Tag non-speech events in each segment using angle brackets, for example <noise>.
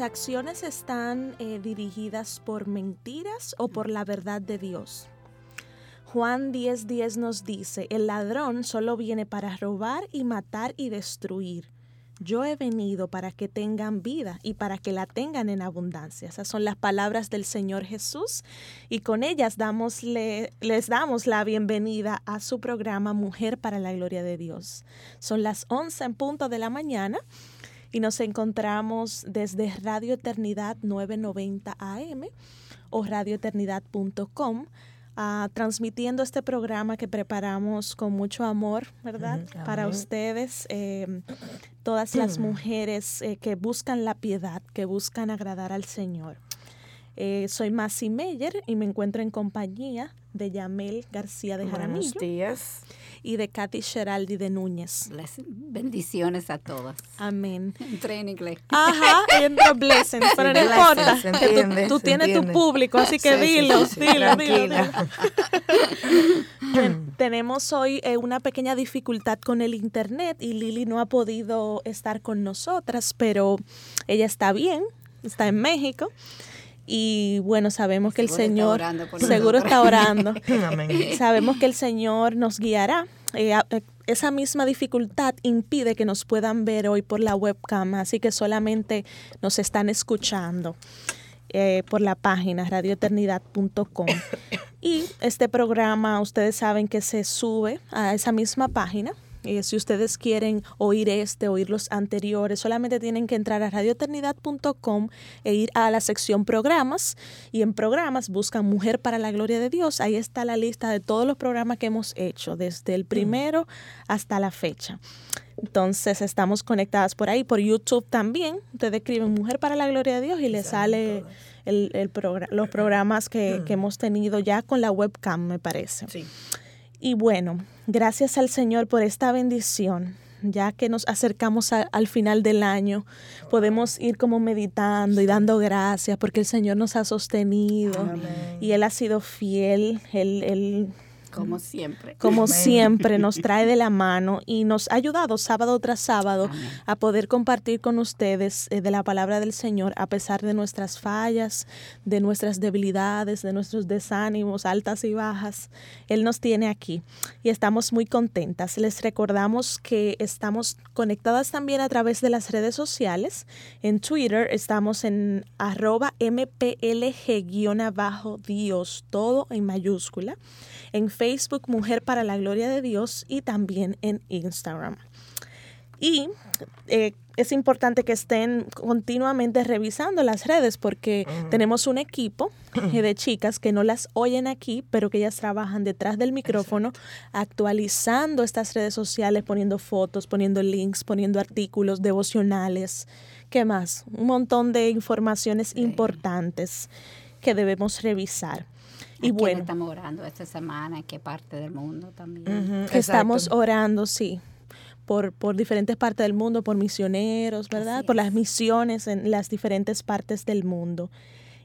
Acciones están eh, dirigidas por mentiras o por la verdad de Dios. Juan 10:10 nos dice, el ladrón solo viene para robar y matar y destruir. Yo he venido para que tengan vida y para que la tengan en abundancia. Esas son las palabras del Señor Jesús y con ellas les damos la bienvenida a su programa Mujer para la Gloria de Dios. Son las 11 en punto de la mañana y nos encontramos desde Radio Eternidad 990 AM o radioeternidad.com. Ah, transmitiendo este programa que preparamos con mucho amor, ¿verdad? Para ustedes, em, todas las mujeres eh, que buscan la piedad, que buscan agradar al Señor. Eh, soy Masi Meyer y me encuentro en compañía de Yamel García de Jaramillo. Buenos días y de Katy Sheraldi de Núñez. bendiciones a todas. Amén. <laughs> Entré en inglés. Ajá, en blessings, pero no importa. tú, tienes tu público, así que dilo, dilo, dilo, Tenemos hoy eh, una pequeña dificultad con el internet y Lili no ha podido estar con nosotras, pero ella está bien, está en México. Y bueno, sabemos que el Señor seguro está orando. <laughs> sabemos que el Señor nos guiará. Eh, eh, esa misma dificultad impide que nos puedan ver hoy por la webcam, así que solamente nos están escuchando. Eh, por la página radioeternidad.com. <coughs> Y este programa, ustedes saben que se sube a esa misma página eh, si ustedes quieren oír este, oír los anteriores, solamente tienen que entrar a radioeternidad.com e ir a la sección programas y en programas buscan Mujer para la Gloria de Dios. Ahí está la lista de todos los programas que hemos hecho, desde el primero hasta la fecha. Entonces estamos conectadas por ahí, por YouTube también. Ustedes escriben Mujer para la Gloria de Dios y les sale el, el los programas que, que, hemos tenido ya con la webcam, me parece. Sí. Y bueno, gracias al Señor por esta bendición. Ya que nos acercamos al final del año, podemos ir como meditando y dando gracias porque el Señor nos ha sostenido y Él ha sido fiel. Él, él como siempre. Como siempre, nos trae de la <laughs> mano y nos ha ayudado sábado tras sábado a poder compartir con ustedes eh, de la palabra del Señor a pesar de nuestras fallas, de nuestras debilidades, de nuestros desánimos, altas y bajas. Él nos tiene aquí y estamos muy contentas. Les recordamos que estamos conectadas también a través de las redes sociales. En Twitter estamos en arroba mplg-dios, todo en mayúscula en Facebook Mujer para la Gloria de Dios y también en Instagram. Y eh, es importante que estén continuamente revisando las redes porque tenemos un equipo eh, de <clears throat> chicas que no las oyen aquí, pero que ellas trabajan detrás del micrófono actualizando estas redes sociales, poniendo fotos, poniendo links, poniendo artículos devocionales. ¿Qué más? Un montón de informaciones importantes que debemos revisar. Y bueno. Estamos orando esta semana, en qué parte del mundo también. estamos orando, sí. Por, por, diferentes partes del mundo, por misioneros, ¿verdad? por las misiones en las diferentes partes del mundo.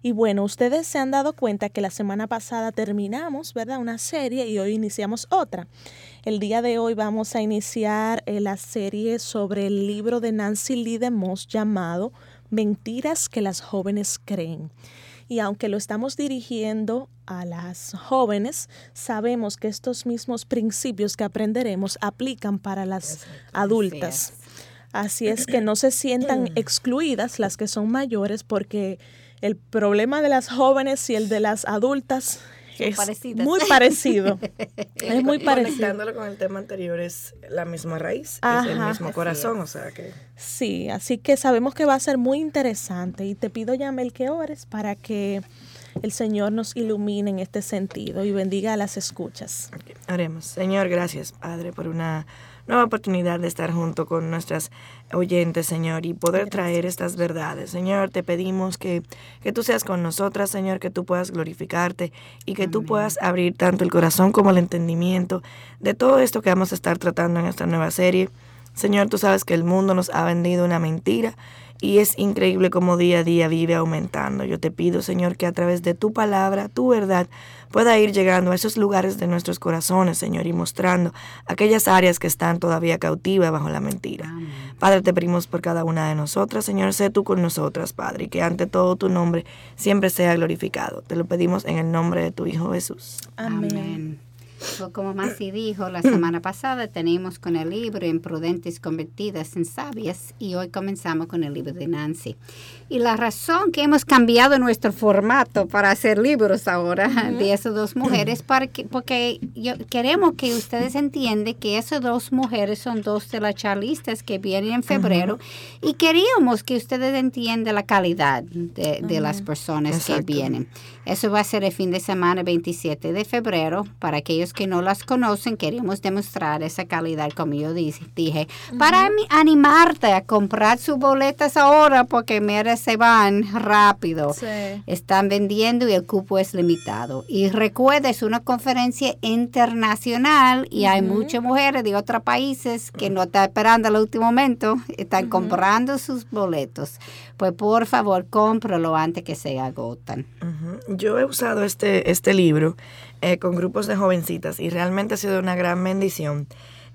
Y bueno, ustedes se han dado cuenta que la semana pasada terminamos, ¿verdad? Una serie y hoy iniciamos otra. El día de hoy vamos a iniciar eh, la serie sobre el libro de Nancy Lee de Moss llamado Mentiras que las jóvenes creen. Y aunque lo estamos dirigiendo a las jóvenes, sabemos que estos mismos principios que aprenderemos aplican para las adultas. Así es que no se sientan <clears throat> excluidas las que son mayores porque el problema de las jóvenes y el de las adultas <laughs> es muy parecido. es muy parecido. Conectándolo con el tema anterior, es la misma raíz, es el mismo corazón, o sea que... Sí, así que sabemos que va a ser muy interesante y te pido, Yamel, que ores para que el Señor nos ilumine en este sentido y bendiga a las escuchas. Haremos. Señor, gracias, Padre, por una nueva oportunidad de estar junto con nuestras oyentes, Señor, y poder traer estas verdades. Señor, te pedimos que, que tú seas con nosotras, Señor, que tú puedas glorificarte y que tú puedas abrir tanto el corazón como el entendimiento de todo esto que vamos a estar tratando en esta nueva serie. Señor, tú sabes que el mundo nos ha vendido una mentira y es increíble cómo día a día vive aumentando. Yo te pido, Señor, que a través de tu palabra, tu verdad, pueda ir llegando a esos lugares de nuestros corazones, Señor, y mostrando aquellas áreas que están todavía cautivas bajo la mentira. Padre, te pedimos por cada una de nosotras, Señor, sé tú con nosotras, Padre, y que ante todo tu nombre siempre sea glorificado. Te lo pedimos en el nombre de tu Hijo Jesús. Amén. Como Masi dijo la semana pasada, tenemos con el libro Imprudentes convertidas en sabias y hoy comenzamos con el libro de Nancy. Y la razón que hemos cambiado nuestro formato para hacer libros ahora de esas dos mujeres, porque, porque yo, queremos que ustedes entiendan que esas dos mujeres son dos de las charlistas que vienen en febrero y queríamos que ustedes entiendan la calidad de, las personas que vienen. Eso va a ser el fin de semana 27 de febrero para aquellos que no las conocen, queremos demostrar esa calidad, como yo dije, para animarte a comprar sus boletas ahora, porque mira, se van rápido. Están vendiendo y el cupo es limitado. Y recuerda, es una conferencia internacional y hay muchas mujeres de otros países que no están esperando al último momento, están comprando sus boletos. Pues por favor, cómpralo antes que se agotan. Yo he usado este, este libro eh, con grupos de jovencitas y realmente ha sido una gran bendición.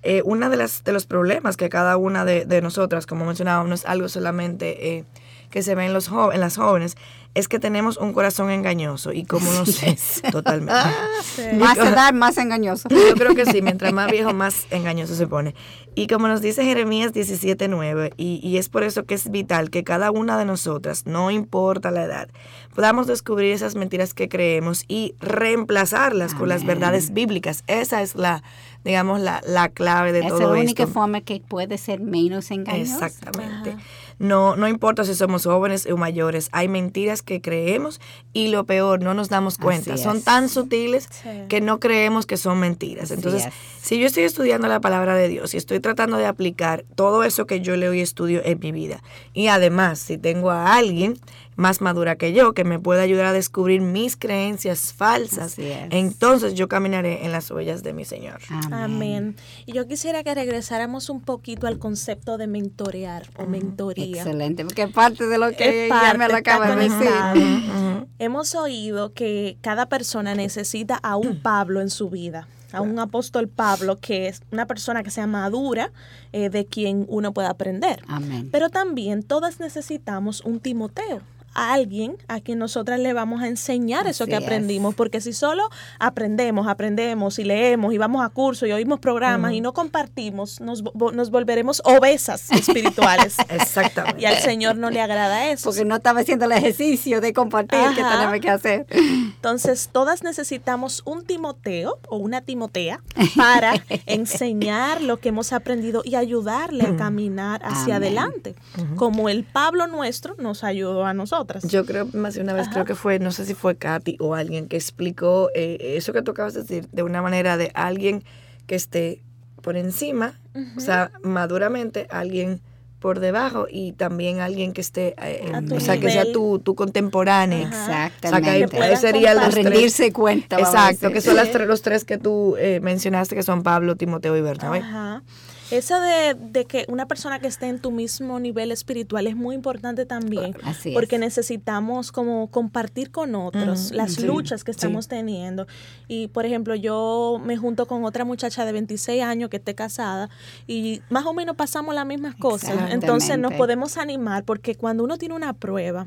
Eh, uno de, las, de los problemas que cada una de, de nosotras, como mencionábamos, no es algo solamente eh, que se ve en, los en las jóvenes, es que tenemos un corazón engañoso y como no sé, <laughs> totalmente. Ah, más edad, más engañoso. Yo creo que sí, mientras más viejo, más engañoso se pone. Y como nos dice Jeremías 17.9, y, y es por eso que es vital que cada una de nosotras, no importa la edad, podamos descubrir esas mentiras que creemos y reemplazarlas con las verdades bíblicas. Esa es la, digamos, la, la clave de todo esto. Es la única forma que puede ser menos engañoso. Exactamente. No, no importa si somos jóvenes o mayores, hay mentiras que creemos y lo peor, no nos damos cuenta. Son tan sutiles que no creemos que son mentiras. Entonces, si yo estoy estudiando la palabra de Dios y estoy tratando de aplicar todo eso que yo leo y estudio en mi vida, y además si tengo a alguien más madura que yo, que me pueda ayudar a descubrir mis creencias falsas, entonces yo caminaré en las huellas de mi Señor. Amén. Y yo quisiera que regresáramos un poquito al concepto de mentorear o mentoría. Excelente, porque parte de lo que ya me lo acaba de decir. Hemos oído que cada persona necesita a un Pablo en su vida a un apóstol Pablo, que es una persona que sea madura, eh, de quien uno pueda aprender. Amén. Pero también todas necesitamos un Timoteo a alguien a quien nosotras le vamos a enseñar eso que aprendimos, porque si solo aprendemos, aprendemos y leemos y vamos a cursos y oímos programas y no compartimos, nos, nos volveremos obesas <laughs> espirituales. Exactamente. Y al Señor no le agrada eso. Porque no estaba haciendo el ejercicio de compartir que tenemos que hacer. Entonces, todas necesitamos un Timoteo o una Timotea para <laughs> enseñar lo que hemos aprendido y ayudarle a caminar hacia adelante, como el Pablo nuestro nos ayudó a nosotros. Yo creo, más de una vez, creo que fue, no sé si fue Katy o alguien que explicó eh, eso que tú acabas de decir, de una manera de alguien que esté por encima, o sea, maduramente, alguien por debajo y también alguien que esté, eh, o sea, que sea tu, tu contemporáneo. Exactamente. O sea, que sería el rendirse cuenta. Exacto, que son las los tres que tú eh, mencionaste, que son Pablo, Timoteo y Bernabé. Ajá. Eso de, que una persona que esté en tu mismo nivel espiritual es muy importante también. porque necesitamos como compartir con otros las luchas que estamos teniendo. Y por ejemplo, yo me junto con otra muchacha de 26 años que esté casada y más o menos pasamos las mismas cosas. Entonces nos podemos animar porque cuando uno tiene una prueba,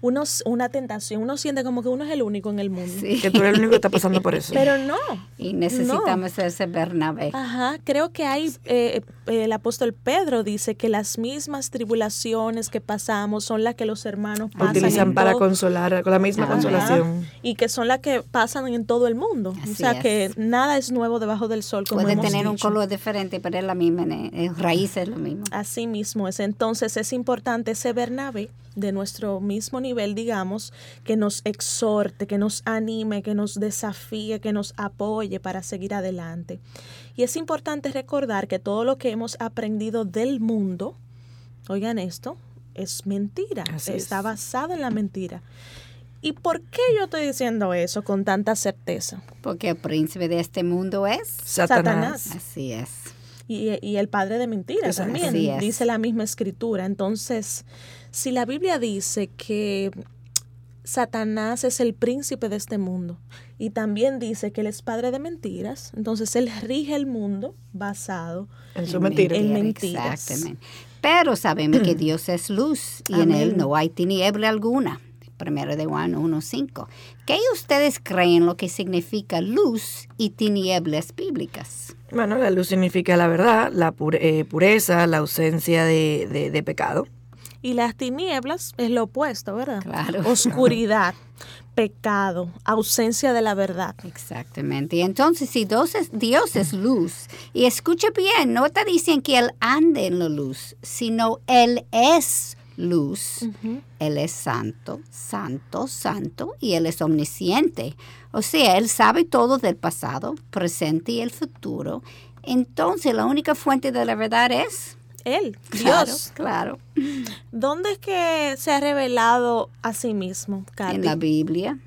uno, una tentación, uno siente como que uno es el único en el mundo. Que tú eres el único que está pasando por <laughs> eso. Pero no. Y necesitamos ese Bernabé. Ajá, creo que hay... Eh, el apóstol Pedro dice que las mismas tribulaciones que pasamos son las que los hermanos pasan. Utilizan para consolar, con la misma consolación. Y que son las que pasan en todo el mundo. o sea que nada es nuevo debajo del sol. Puede tener un color diferente, pero es la misma, en raíz es lo mismo. Así mismo es. Entonces es importante ese Bernabé de nuestro mismo nivel, digamos, que nos exhorte, que nos anime, que nos desafíe, que nos apoye para seguir adelante. Y es importante recordar que todo lo que hemos aprendido del mundo, oigan esto, es mentira, Así está es. basado en la mentira. ¿Y por qué yo estoy diciendo eso con tanta certeza? Porque el príncipe de este mundo es. Satanás. Satanás. Así es. Y, y el padre de mentiras también, dice la misma escritura. Entonces, si la Biblia dice que Satanás es el príncipe de este mundo y también dice que él es padre de mentiras, entonces él rige el mundo basado En su mentira. En mentiras. Exactamente. Pero sabemos que Dios es luz y en él no hay tiniebla alguna. Primero de Juan 1.5. ¿Qué ustedes creen lo que significa luz y tinieblas bíblicas? Bueno, la luz significa la verdad, la pure- eh, pureza, la ausencia de, de- de pecado. Y las tinieblas es lo opuesto, ¿verdad? Claro. Oscuridad, <laughs> pecado, ausencia de la verdad. Exactamente. Y entonces, si Dios es, Dios es luz, y escucha bien, no te dicen que Él ande en la luz, sino Él es luz. Él es santo, santo, santo, y Él es omnisciente. O sea, Él sabe todo del pasado, presente y el futuro. Entonces, la única fuente de la verdad es Él, Claro, Dios. Claro. ¿Dónde es que se ha revelado a sí mismo, Katy? En la Biblia.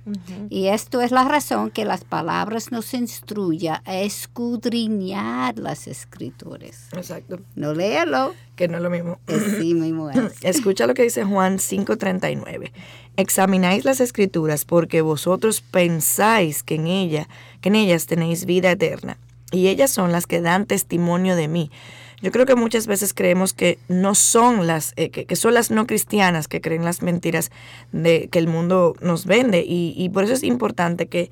Y esto es la razón que las palabras nos instruya a escudriñar las escrituras. Exacto. No léelo. Que no es lo mismo. Así mismo <clears throat> es. Escucha lo que dice Juan 5:39. Examináis las escrituras porque vosotros pensáis que en ella, que en ellas tenéis vida eterna, y ellas son las que dan testimonio de mí. Yo creo que muchas veces creemos que no son las, eh, que, que son las no cristianas que creen las mentiras de que el mundo nos vende, y, y por eso es importante que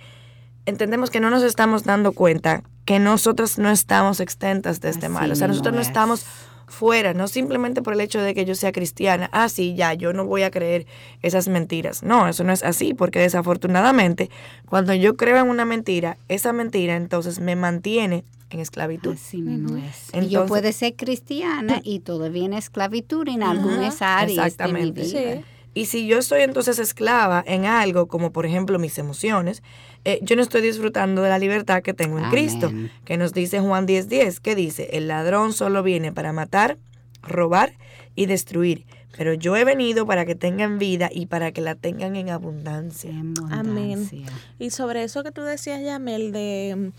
entendemos que no nos estamos dando cuenta que nosotras no estamos exentas de este Así mal. O sea, nosotros no es. estamos fuera, no simplemente por el hecho de que yo sea cristiana, ah, sí, ya, yo no voy a creer esas mentiras. No, eso no es así, porque desafortunadamente, cuando yo creo en una mentira, esa mentira entonces me mantiene en esclavitud. Así mismo es. y Entonces- yo puedo ser cristiana y todavía en esclavitud en algunas áreas de mi Exactamente. vida. Sí. Y si yo estoy entonces esclava en algo, como por ejemplo mis emociones, eh, yo no estoy disfrutando de la libertad que tengo en Amén. Cristo, que nos dice Juan 10:10, que dice, el ladrón solo viene para matar, robar y destruir, pero yo he venido para que tengan vida y para que la tengan en abundancia. En Amén. abundancia. Y sobre eso que tú decías, Yamel, de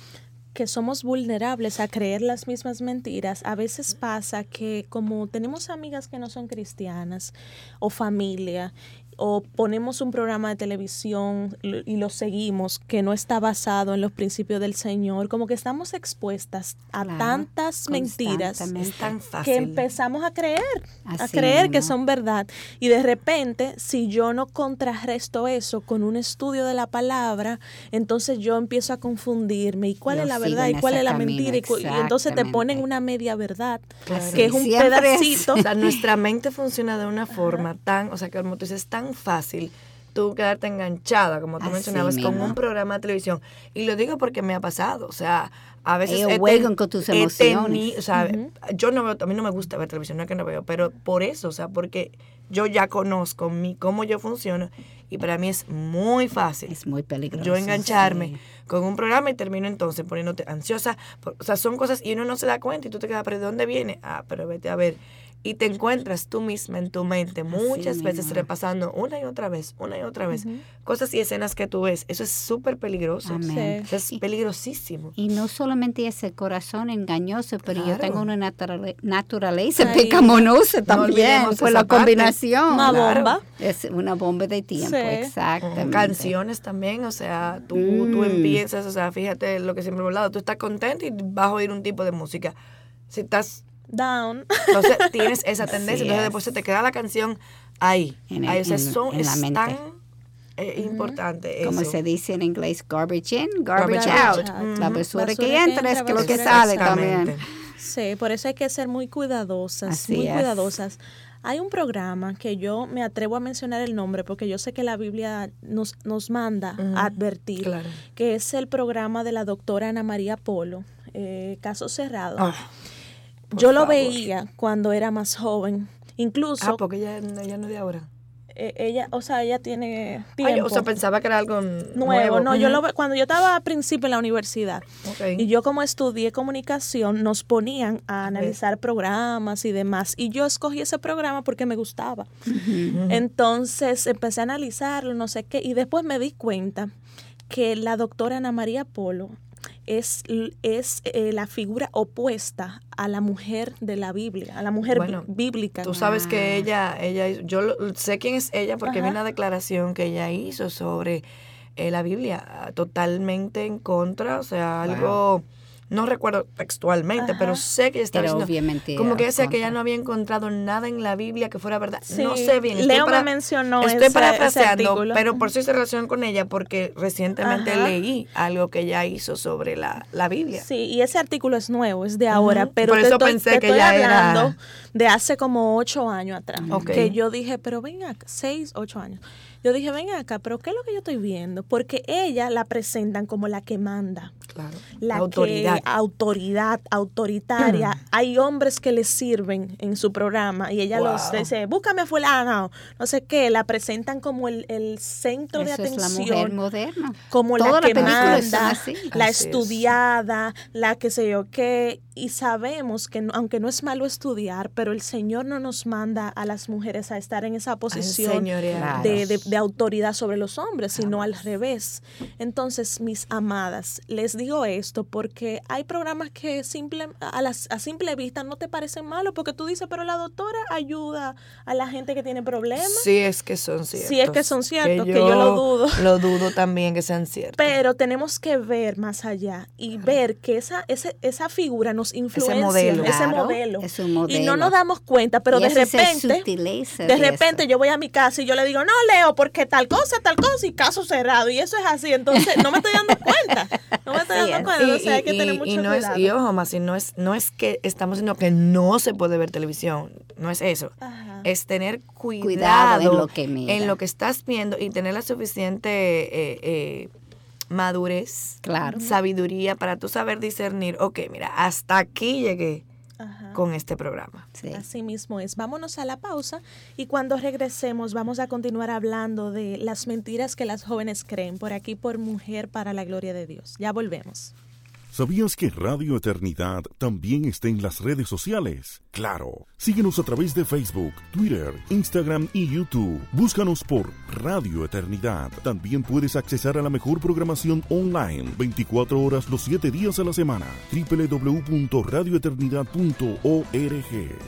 que somos vulnerables a creer las mismas mentiras, a veces pasa que como tenemos amigas que no son cristianas o familia, o ponemos un programa de televisión y lo seguimos que no está basado en los principios del Señor, como que estamos expuestas a Claro, tantas mentiras tan que empezamos a creer, a creer que son verdad. Y de repente, si yo no contrarresto eso con un estudio de la palabra, entonces yo empiezo a confundirme. ¿Y cuál Yo es la verdad? ¿Y cuál es la camino, mentira? Y, y entonces te ponen una media verdad, Claro. que es un Siempre es. pedacito. <laughs> O sea, nuestra mente funciona de una forma tan, o sea, que como tú dices, es tan fácil tú quedarte enganchada, como tú Así mencionabas, con un programa de televisión. Y lo digo porque me ha pasado, o sea, a veces... Ellos juegan con tus emociones. teni- o sea, yo no veo, a mí no me gusta ver televisión, no es que no veo, pero por eso, o sea, porque yo ya conozco mi, cómo yo funciono y para mí es muy fácil Es muy peligroso. yo engancharme sí. con un programa y termino entonces poniéndote ansiosa. por- O sea, son cosas y uno no se da cuenta y tú te quedas, pero ¿de dónde viene? Ah, pero vete a ver. Y te encuentras tú misma en tu mente muchas veces mismo. repasando una y otra vez, una y otra vez, cosas y escenas que tú ves. Eso es súper peligroso. Amén. Eso es peligrosísimo. Y no solamente es el corazón engañoso, pero yo Claro. tengo una naturale- naturaleza Ay. pecaminosa también, por esa la parte. combinación. Una Claro. bomba. Es una bomba de tiempo, Sí. exactamente. Canciones también, o sea, tú, tú Mm. empiezas, o sea, fíjate lo que siempre hemos hablado, tú estás contento y vas a oír un tipo de música. Si estás Down. Entonces <laughs> tienes esa tendencia, Así entonces es. después se te queda la canción ahí. En el- ahí o sea, en- son- en la mente. tan eh, importante Como eso. se dice en inglés, garbage in, garbage, Garbage out. out. La basura que Basura que entra es que lo que sale también. Sí, por eso hay que ser muy cuidadosas, Así muy es. cuidadosas. Hay un programa que yo me atrevo a mencionar el nombre porque yo sé que la Biblia nos, nos manda a advertir, Claro. que es el programa de la doctora Ana María Polo, eh, Caso Cerrado. Ah, por yo lo veía cuando era más joven. Incluso Ah, porque ella, ella no es de ahora. eh, ella, o sea, ella tiene tiempo. Ay, o sea, pensaba que era algo nuevo. nuevo. No, yo lo ve- cuando yo estaba al principio en la universidad Ok. y yo como estudié comunicación nos ponían a analizar programas y demás y yo escogí ese programa porque me gustaba. Entonces empecé a analizarlo, no sé qué y después me di cuenta que la doctora Ana María Polo es, es eh, la figura opuesta a la mujer de la Biblia, a la mujer Bueno, bíblica. Tú sabes que ella, ella, hizo- yo lo- sé quién es ella porque vi una declaración que ella hizo sobre eh, la Biblia, ah, totalmente en contra, o sea, algo, no recuerdo textualmente, pero sé que estaba diciendo, como que decía que ella no había encontrado nada en la Biblia que fuera verdad. Sí, no sé bien. estoy Leo me mencionó Estoy ese- parafraseando, pero por eso hice relación con ella porque recientemente Ajá. leí algo que ella hizo sobre la, la Biblia. Sí, y ese artículo es nuevo, es de ahora, pero Por eso pensé te que estoy ya era- hablando de hace como ocho años atrás, Ok. que yo dije, pero ven acá, seis, ocho años. Yo dije, ven acá, pero ¿qué es lo que yo estoy viendo? Porque ella la presentan como la que manda, Claro. la autoridad. que autoridad, autoritaria. Hay hombres que le sirven en su programa y ella los dice, búscame a fulano, no sé qué, la presentan como el, el centro de Eso es la atención mujer moderna. como la que manda, así. la Así es. estudiada, la que sé yo qué, y sabemos que no- aunque no es malo estudiar, pero el Señor no nos manda a las mujeres a estar en esa posición de, de- de autoridad sobre los hombres, sino al revés. Entonces, mis amadas, les digo esto porque hay programas que simple, a, las, a simple vista no te parecen malos, porque tú dices, pero la doctora ayuda a la gente que tiene problemas. Sí es que son ciertos. Sí es que son ciertos, que yo lo dudo. <laughs> Lo dudo también que sean ciertos. Pero tenemos que ver más allá y ver que esa, ese- esa figura nos influencia, modelo. ese Claro, modelo. es un Y no modelo. nos damos cuenta, pero Y de esa repente, de repente yo voy a mi casa y yo le digo, no leo porque tal cosa, tal cosa y caso cerrado. Y eso es así. Entonces, no me estoy dando cuenta. No me estoy dando es. cuenta. Entonces, hay que tener mucho y no cuidado. es, y ojo, más, no es, no es que estamos diciendo que no se puede ver televisión, no es eso. Ajá. Es tener cuidado, Cuidado en lo que mira. en lo que estás viendo y tener la suficiente eh, eh, madurez, Claro. sabiduría para tú saber discernir, ok, mira, hasta aquí llegué Ajá. con este programa. Sí. Así mismo es. Vámonos a la pausa y cuando regresemos vamos a continuar hablando de las mentiras que las jóvenes creen por aquí por Mujer para la Gloria de Dios. Ya volvemos. ¿Sabías que Radio Eternidad también está en las redes sociales? Claro. Síguenos a través de Facebook, Twitter, Instagram y YouTube. Búscanos por Radio Eternidad. También puedes accesar a la mejor programación online 24 horas los 7 días a la semana. www.radioeternidad.org.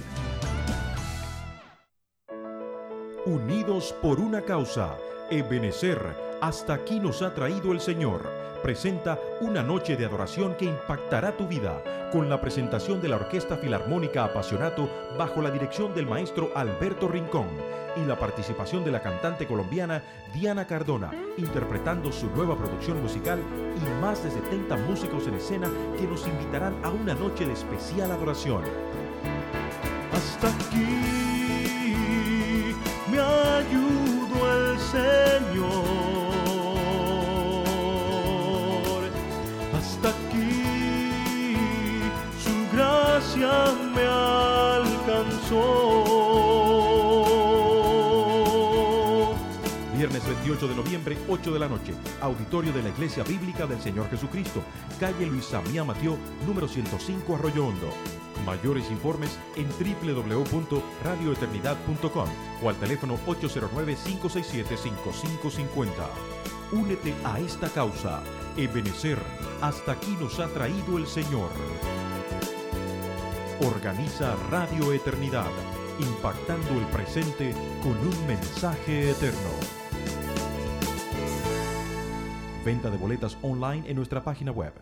Unidos por una causa, Ebenecer, hasta aquí nos ha traído el Señor. Presenta una noche de adoración que impactará tu vida, con la presentación de la Orquesta Filarmónica Apasionato bajo la dirección del maestro Alberto Rincón y la participación de la cantante colombiana Diana Cardona, interpretando su nueva producción musical y más de 70 músicos en escena que nos invitarán a una noche de especial adoración. Hasta aquí me ayudó el Señor. Gracia me alcanzó. Viernes 28 de noviembre, 8 de la noche, auditorio de la Iglesia Bíblica del Señor Jesucristo, calle Luisa Mía Mateo, número 105 Arroyo Hondo. Mayores informes en www.radioeternidad.com o al teléfono 809-567-5550. Únete a esta causa. Ebenecer, hasta aquí nos ha traído el Señor. Organiza Radio Eternidad, impactando el presente con un mensaje eterno. Venta de boletas online en nuestra página web.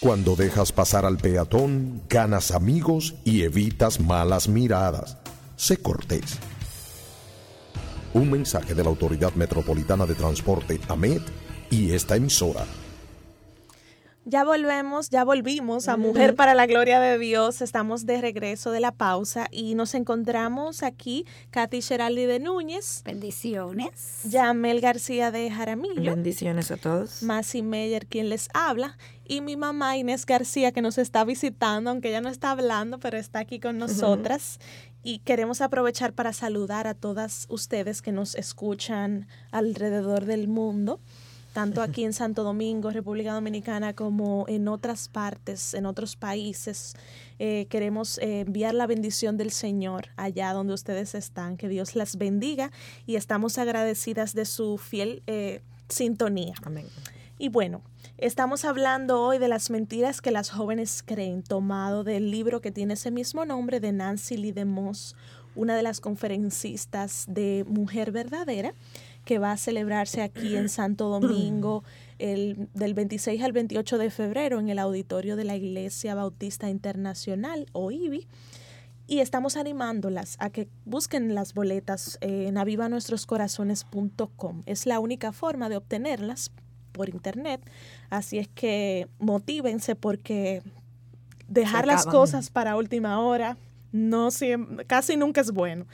Cuando dejas pasar al peatón, ganas amigos y evitas malas miradas. Sé cortés. Un mensaje de la Autoridad Metropolitana de Transporte, AMET, y esta emisora. Ya volvemos, ya volvimos a Mujer para la Gloria de Dios. Estamos de regreso de la pausa y nos encontramos aquí Katy Geraldi de Núñez, Bendiciones. Yamel García de Jaramillo, Bendiciones a todos. Masi Meyer quien les habla y mi mamá Inés García que nos está visitando, aunque ella no está hablando, pero está aquí con nosotras. Y queremos aprovechar para saludar a todas ustedes que nos escuchan alrededor del mundo, tanto aquí en Santo Domingo, República Dominicana, como en otras partes, en otros países. Eh, queremos eh, enviar la bendición del Señor allá donde ustedes están, que Dios las bendiga y estamos agradecidas de su fiel eh, sintonía. Amén. Y bueno, estamos hablando hoy de las mentiras que las jóvenes creen, tomado del libro que tiene ese mismo nombre de Nancy Lee DeMoss, una de las conferencistas de Mujer Verdadera, que va a celebrarse aquí en Santo Domingo el, del 26 al 28 de febrero en el auditorio de la Iglesia Bautista Internacional o IBI. Y estamos animándolas a que busquen las boletas en avivanuestroscorazones.com. Es la única forma de obtenerlas por internet. Así es que motívense porque dejar las cosas para última hora no siempre, casi nunca es bueno.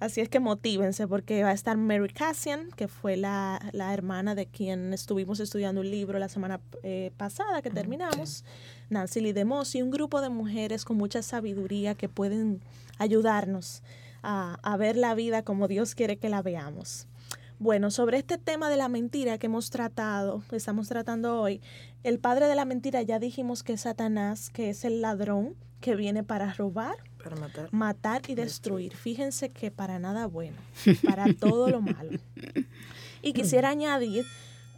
Así es que motívense porque va a estar Mary Cassian, que fue la, la hermana de quien estuvimos estudiando un libro la semana eh, pasada que terminamos, Nancy Lee DeMoss, y un grupo de mujeres con mucha sabiduría que pueden ayudarnos a, a ver la vida como Dios quiere que la veamos. Bueno, sobre este tema de la mentira que hemos tratado, que estamos tratando hoy, el padre de la mentira ya dijimos que es Satanás, que es el ladrón que viene para robar, Para matar. matar y destruir. Fíjense que para nada bueno, <laughs> para todo lo malo. Y quisiera añadir,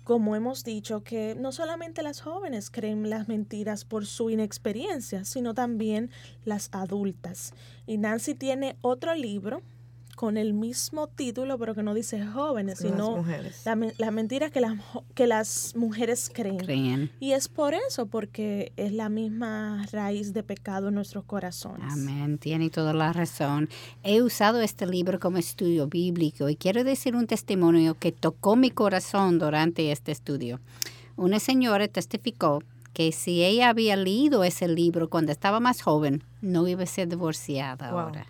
como hemos dicho, que no solamente las jóvenes creen las mentiras por su inexperiencia, sino también las adultas. Y Nancy tiene otro libro con el mismo título, pero que no dice jóvenes, Las sino mujeres. la, la mentira que las, que las mujeres creen. Creen. Y es por eso, porque es la misma raíz de pecado en nuestros corazones. Amén, tiene toda la razón. He usado este libro como estudio bíblico y quiero decir un testimonio que tocó mi corazón durante este estudio. Una señora testificó que si ella había leído ese libro cuando estaba más joven, no iba a ser divorciada Wow. ahora.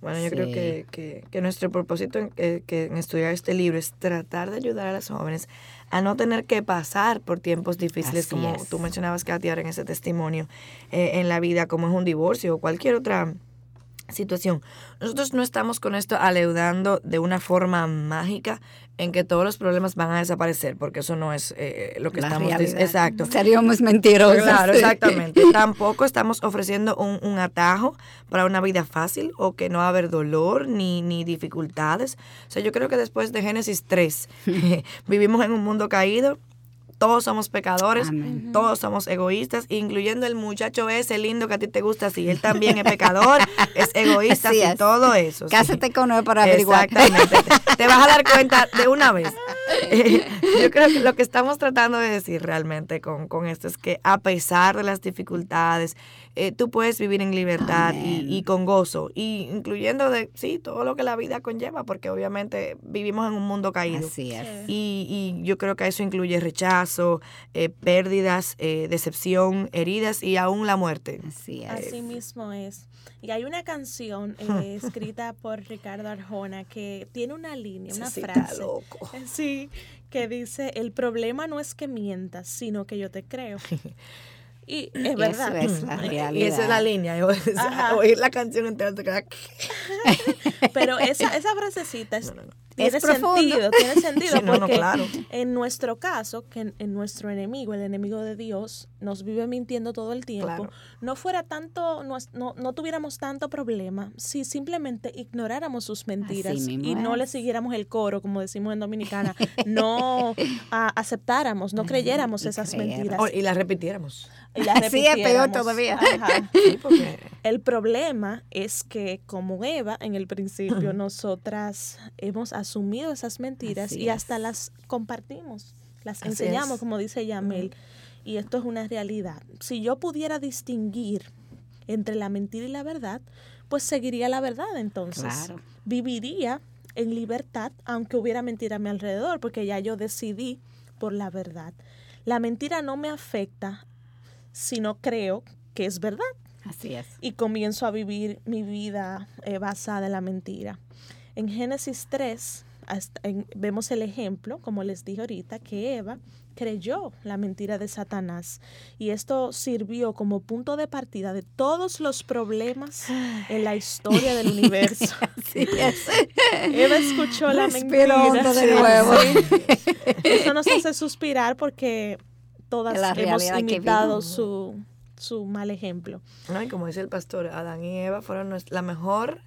Bueno, yo creo que, que- que nuestro propósito en, eh, que en estudiar este libro es tratar de ayudar a las jóvenes a no tener que pasar por tiempos difíciles, Así como es. tú mencionabas, Katy, ahora en ese testimonio, eh, en la vida, como es un divorcio o cualquier otra situación. Nosotros no estamos con esto aleudando de una forma mágica en que todos los problemas van a desaparecer, porque eso no es eh, lo que La estamos diciendo. Exacto. Seríamos mentirosos. Claro, exactamente. Tampoco estamos ofreciendo un, un atajo para una vida fácil o que no va a haber dolor ni, ni dificultades. O sea, yo creo que después de Génesis 3 <laughs> vivimos en un mundo caído. Todos somos pecadores, Amén. todos somos egoístas, incluyendo el muchacho ese lindo que a ti te gusta así. Él también es pecador, <laughs> es egoísta y es. todo eso. sí. Cásate con él para averiguar. Exactamente. Te, <laughs> te vas a dar cuenta de una vez. <laughs> Yo creo que lo que estamos tratando de decir realmente con, con esto es que a pesar de las dificultades, eh, tú puedes vivir en libertad y, con gozo, y incluyendo de sí todo lo que la vida conlleva, porque obviamente vivimos en un mundo caído. Así es. Y, y yo creo que eso incluye rechazo, eh, pérdidas, eh, decepción, heridas y aún la muerte. Así es. Así mismo es. Y hay una canción eh, <laughs> escrita por Ricardo Arjona que tiene una línea, una sí está frase. loco. Sí, que dice, el problema no es que mientas, sino que yo te creo. <laughs> Y es verdad. Eso es la realidad. Y esa es la línea. o sea, oír la canción entera te queda... <laughs> Pero esa, esa frasecita es- No, no, no. tiene Es sentido, tiene <laughs> sentido Sí, porque claro. en nuestro caso, que en, en nuestro enemigo, el enemigo de Dios, nos vive mintiendo todo el tiempo, Claro. no fuera tanto, no, no, tuviéramos tanto problema si simplemente ignoráramos sus mentiras y no le siguiéramos el coro, como decimos en Dominicana, <laughs> no aceptáramos, no creyéramos esas mentiras. Y la repitiéramos. Y las <laughs> Sí, es peor todavía. Ajá. <laughs> Sí, porque... El problema es que como Eva en el principio nosotras hemos asumido esas mentiras Así y hasta es. las compartimos, las Así enseñamos es. como dice Yamel y esto es una realidad. Si yo pudiera distinguir entre la mentira y la verdad, pues seguiría la verdad entonces. Claro. Viviría en libertad aunque hubiera mentira a mi alrededor porque ya yo decidí por la verdad. La mentira no me afecta si no creo que es verdad Así es. y comienzo a vivir mi vida eh, basada en la mentira. En Génesis 3 hasta en- vemos el ejemplo, como les dije ahorita, que Eva creyó la mentira de Satanás y esto sirvió como punto de partida de todos los problemas en la historia del universo. <laughs> Así es. Eva escuchó la Respiro mentira. de nuevo. sí. Eso nos hace suspirar porque todas la hemos imitado su, su mal ejemplo. No, y como dice el pastor, Adán y Eva fueron la mejor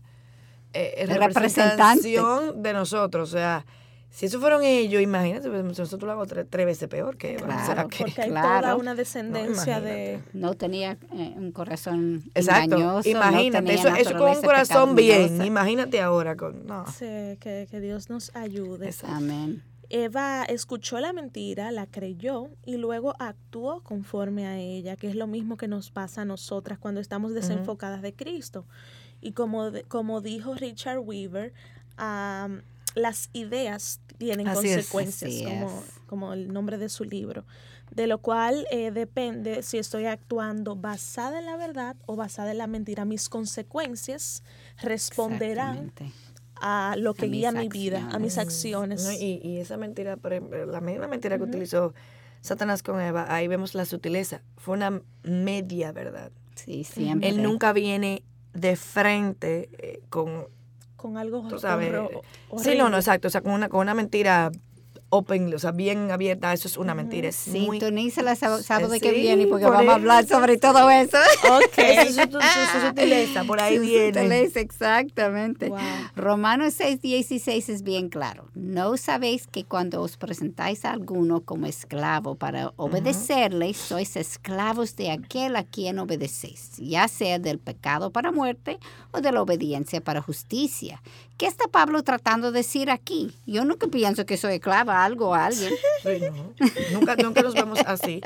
eh, Representante. representación de nosotros. O sea, si eso fueron ellos, imagínate, pues, nosotros lo hago tres, tres veces peor que Eva. O sea, Claro, que- Porque hay Claro. toda una descendencia de... No tenía eh, un corazón Exacto. engañoso. Imagínate, no eso, eso con un corazón bien. Imagínate ahora con. No. Sí, que, que Dios nos ayude. Exacto. Amén. Eva escuchó la mentira, la creyó y luego actuó conforme a ella, que es lo mismo que nos pasa a nosotras cuando estamos desenfocadas de Cristo. Y como, como dijo Richard Weaver, las ideas tienen Así consecuencias, como, es. como el nombre de su libro, de lo cual eh, depende si estoy actuando basada en la verdad o basada en la mentira. Mis consecuencias responderán. A lo que A guía mi vida, a mis acciones. No, y, y esa mentira, por ejemplo, la misma mentira que utilizó Satanás con Eva, ahí vemos la sutileza. Fue una media verdad. Sí, siempre. Él nunca viene de frente eh, con. con algo Tú sabes. Sí, no, no, exacto. O sea, con una, con una mentira open, o sea, bien abierta. Eso es una mentira. Es. Sintoniza la sábado, sábado que viene porque por vamos a hablar eso. sobre todo eso. Ok. <laughs> Esa es su, su- su sutileza, por ahí Su viene. sutileza, exactamente. Wow. Romanos 6, 16 es bien claro. No sabéis que cuando os presentáis a alguno como esclavo para obedecerle, sois esclavos de aquel a quien obedecéis, ya sea del pecado para muerte o de la obediencia para justicia. ¿Qué está Pablo tratando de decir aquí? Yo nunca pienso que soy esclava a algo o a alguien. <laughs> Sí, no. nunca, nunca nos vemos así.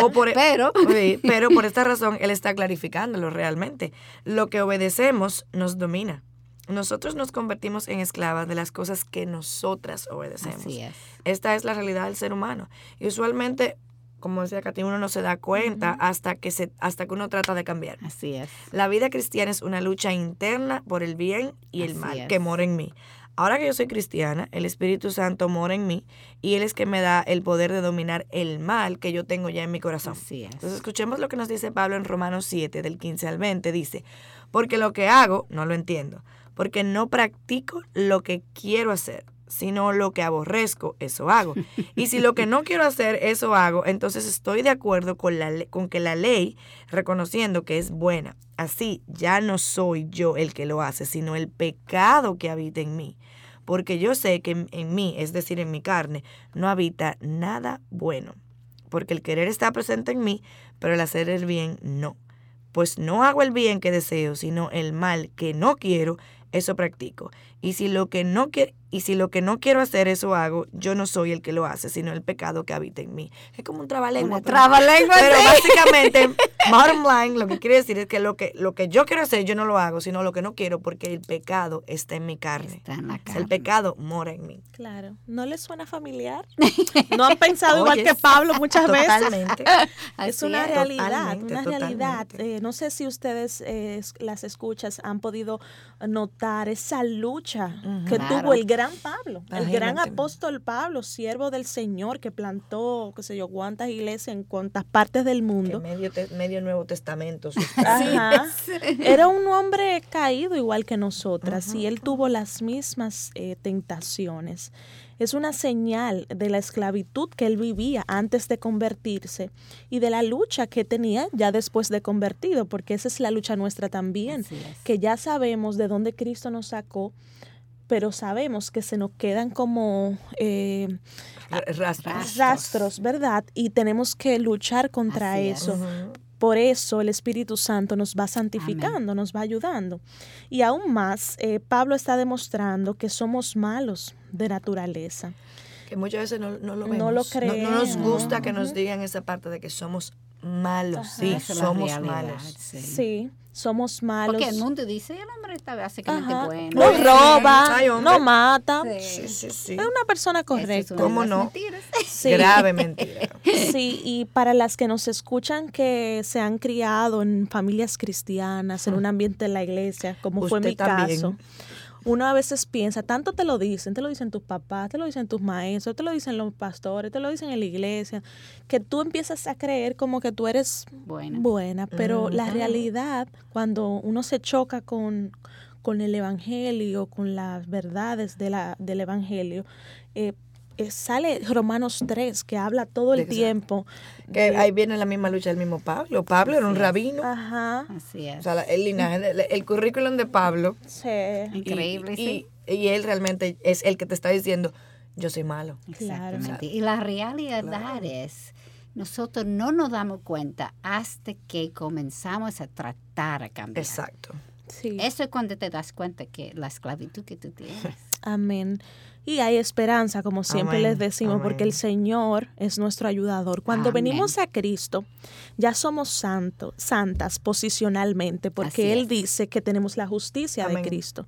O por, Pero- <laughs> Sí, pero por esta razón él está clarificándolo realmente. Lo que obedecemos nos domina. Nosotros nos convertimos en esclavas de las cosas que nosotras obedecemos. Así es. Esta es la realidad del ser humano. Y usualmente, como decía Katy, uno no se da cuenta hasta, que se, hasta que uno trata de cambiar. Así es. La vida cristiana es una lucha interna por el bien y el Así mal es. que mora en mí. Ahora que yo soy cristiana, el Espíritu Santo mora en mí y Él es que me da el poder de dominar el mal que yo tengo ya en mi corazón. Así es. Entonces escuchemos lo que nos dice Pablo en Romanos 7, del 15 al 20. Dice, porque lo que hago no lo entiendo, porque no practico lo que quiero hacer, sino lo que aborrezco, eso hago. Y si lo que no quiero hacer, eso hago, entonces estoy de acuerdo con, la, con que la ley, reconociendo que es buena. Así ya no soy yo el que lo hace, sino el pecado que habita en mí. Porque yo sé que en, en mí, es decir, en mi carne, no habita nada bueno. Porque el querer está presente en mí, pero el hacer el bien no. Pues no hago el bien que deseo, sino el mal que no quiero, eso practico. Y si lo que no quiero, y si lo que no quiero hacer, eso hago, yo no soy el que lo hace, sino el pecado que habita en mí. Es como un trabalengua. Una pero- trabalengua, Pero sí. básicamente, <laughs> bottom line, lo que quiere decir es que lo que lo que yo quiero hacer, yo no lo hago, sino lo que no quiero, porque el pecado está en mi carne. Está en la O sea, carne. el pecado mora en mí. Claro. ¿No les suena familiar? <laughs> ¿No han pensado igual que Pablo muchas veces? Totalmente. <laughs> Así es una es. realidad, totalmente, una realidad. Eh, no sé si ustedes eh, las escuchas han podido notar esa lucha que Claro. tuvo el gran Pablo, el gran apóstol Pablo, siervo del Señor que plantó, qué sé yo, cuántas iglesias en cuantas partes del Que mundo. medio, te- medio Nuevo Testamento. <laughs> Ajá. <laughs> Era un hombre caído igual que nosotras y él tuvo las mismas eh, tentaciones. Es una señal de la esclavitud que él vivía antes de convertirse y de la lucha que tenía ya después de convertido, porque esa es la lucha nuestra también, que ya sabemos de dónde Cristo nos sacó, pero sabemos que se nos quedan como eh, rastros. Rastros. ¿verdad? Y tenemos que luchar contra Así eso. Por eso el Espíritu Santo nos va santificando, nos va ayudando. Y aún más, eh, Pablo está demostrando que somos malos de naturaleza. Que muchas veces no, no lo vemos. No lo No, nos gusta creemos. que nos digan esa parte de que somos malos. Ajá. Sí, somos realidad, malos. sí. Sí, somos malos. Porque el mundo dice, el hombre está básicamente Ajá. bueno. No roba, Ay, no mata. Sí. Sí, sí, sí. Es una persona es correcta. ¿Cómo no? mentiras. <laughs> Sí. Grave <laughs> mentira. Sí, y para las que nos escuchan que se han criado en familias cristianas, en un ambiente de la iglesia, como fue mi también. caso, uno a veces piensa, tanto te lo dicen, te lo dicen tus papás, te lo dicen tus maestros, te lo dicen los pastores, te lo dicen en la iglesia, que tú empiezas a creer como que tú eres Buena. buena, pero la realidad, cuando uno se choca con, con el Evangelio, con las verdades de la, del Evangelio, eh, sale Romanos 3, que habla todo el Exacto. tiempo. Que de- ahí viene la misma lucha del mismo Pablo. Pablo era un rabino. Ajá. Así es. O sea, el linaje, el, el currículum de Pablo. Sí. Increíble, y, sí. y, y él realmente es el que te está diciendo, yo soy malo. Claro. Exactamente. Y la realidad es, nosotros no nos damos cuenta hasta que comenzamos a tratar a cambiar. Exacto. Sí. Eso es cuando te das cuenta que la esclavitud que tú tienes. Amén. Y hay esperanza, como siempre Amén, les decimos, porque el Señor es nuestro ayudador. Cuando Amén. venimos a Cristo, ya somos santos, santas posicionalmente, porque Él dice que tenemos la justicia de Cristo.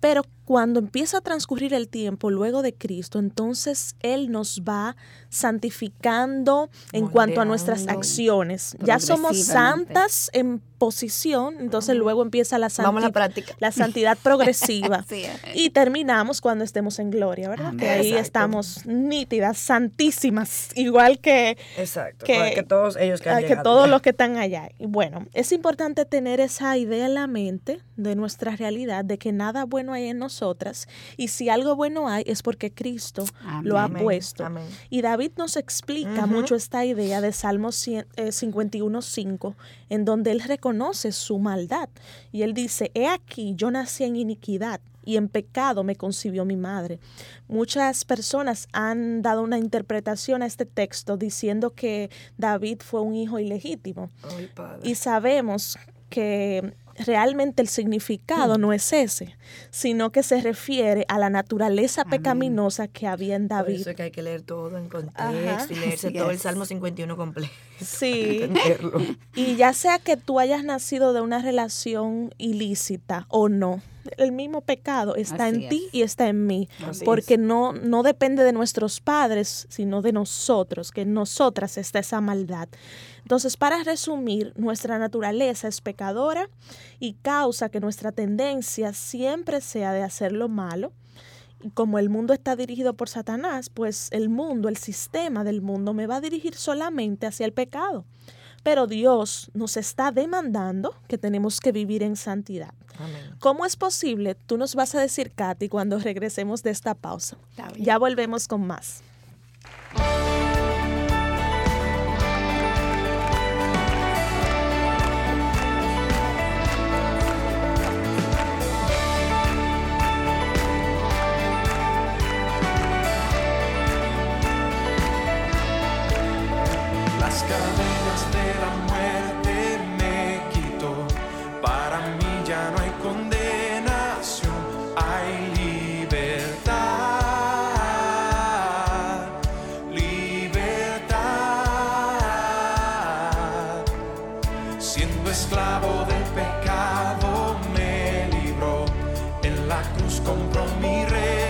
Pero cuando empieza a transcurrir el tiempo luego de Cristo, entonces Él nos va santificando en cuanto a nuestras acciones. Ya somos santas en posición, entonces luego empieza la, Vamos a la santi- la santidad <laughs> progresiva. Es. Y terminamos cuando estemos en gloria, ¿verdad? Amén. Que ahí Exacto. estamos nítidas, santísimas, igual que, Exacto. Que- que, todos ellos que han ah, que todos los que están allá. Y bueno, es importante tener esa idea en la mente de nuestra realidad, de que nada bueno hay en nosotras. Y si algo bueno hay, es porque Cristo lo ha puesto. Amén. Y David nos explica mucho esta idea de Salmo 100, eh, 51.5, en donde él reconoce su maldad. Y él dice, he aquí, yo nací en iniquidad y en pecado me concibió mi madre. Muchas personas han dado una interpretación a este texto diciendo que David fue un hijo ilegítimo. Ay. Y sabemos que realmente el significado no es ese, sino que se refiere a la naturaleza Amén. pecaminosa que había en Por David. eso es que hay que leer todo en contexto Ajá. y leerse todo el. Salmo 51 completo. Sí. <laughs> <laughs> Y ya sea que tú hayas nacido de una relación ilícita o no, el mismo pecado está Así en ti y está en mí, Así porque no, no depende de nuestros padres, sino de nosotros, que en nosotras está esa maldad. Entonces, para resumir, nuestra naturaleza es pecadora y causa que nuestra tendencia siempre sea de hacer lo malo. Y como el mundo está dirigido por Satanás, pues el mundo, el sistema del mundo me va a dirigir solamente hacia el pecado. Pero Dios nos está demandando que tenemos que vivir en santidad. Amén. ¿Cómo es posible? Tú nos vas a decir, Katy, cuando regresemos de esta pausa. Ya volvemos con más. La cruz compró mi redención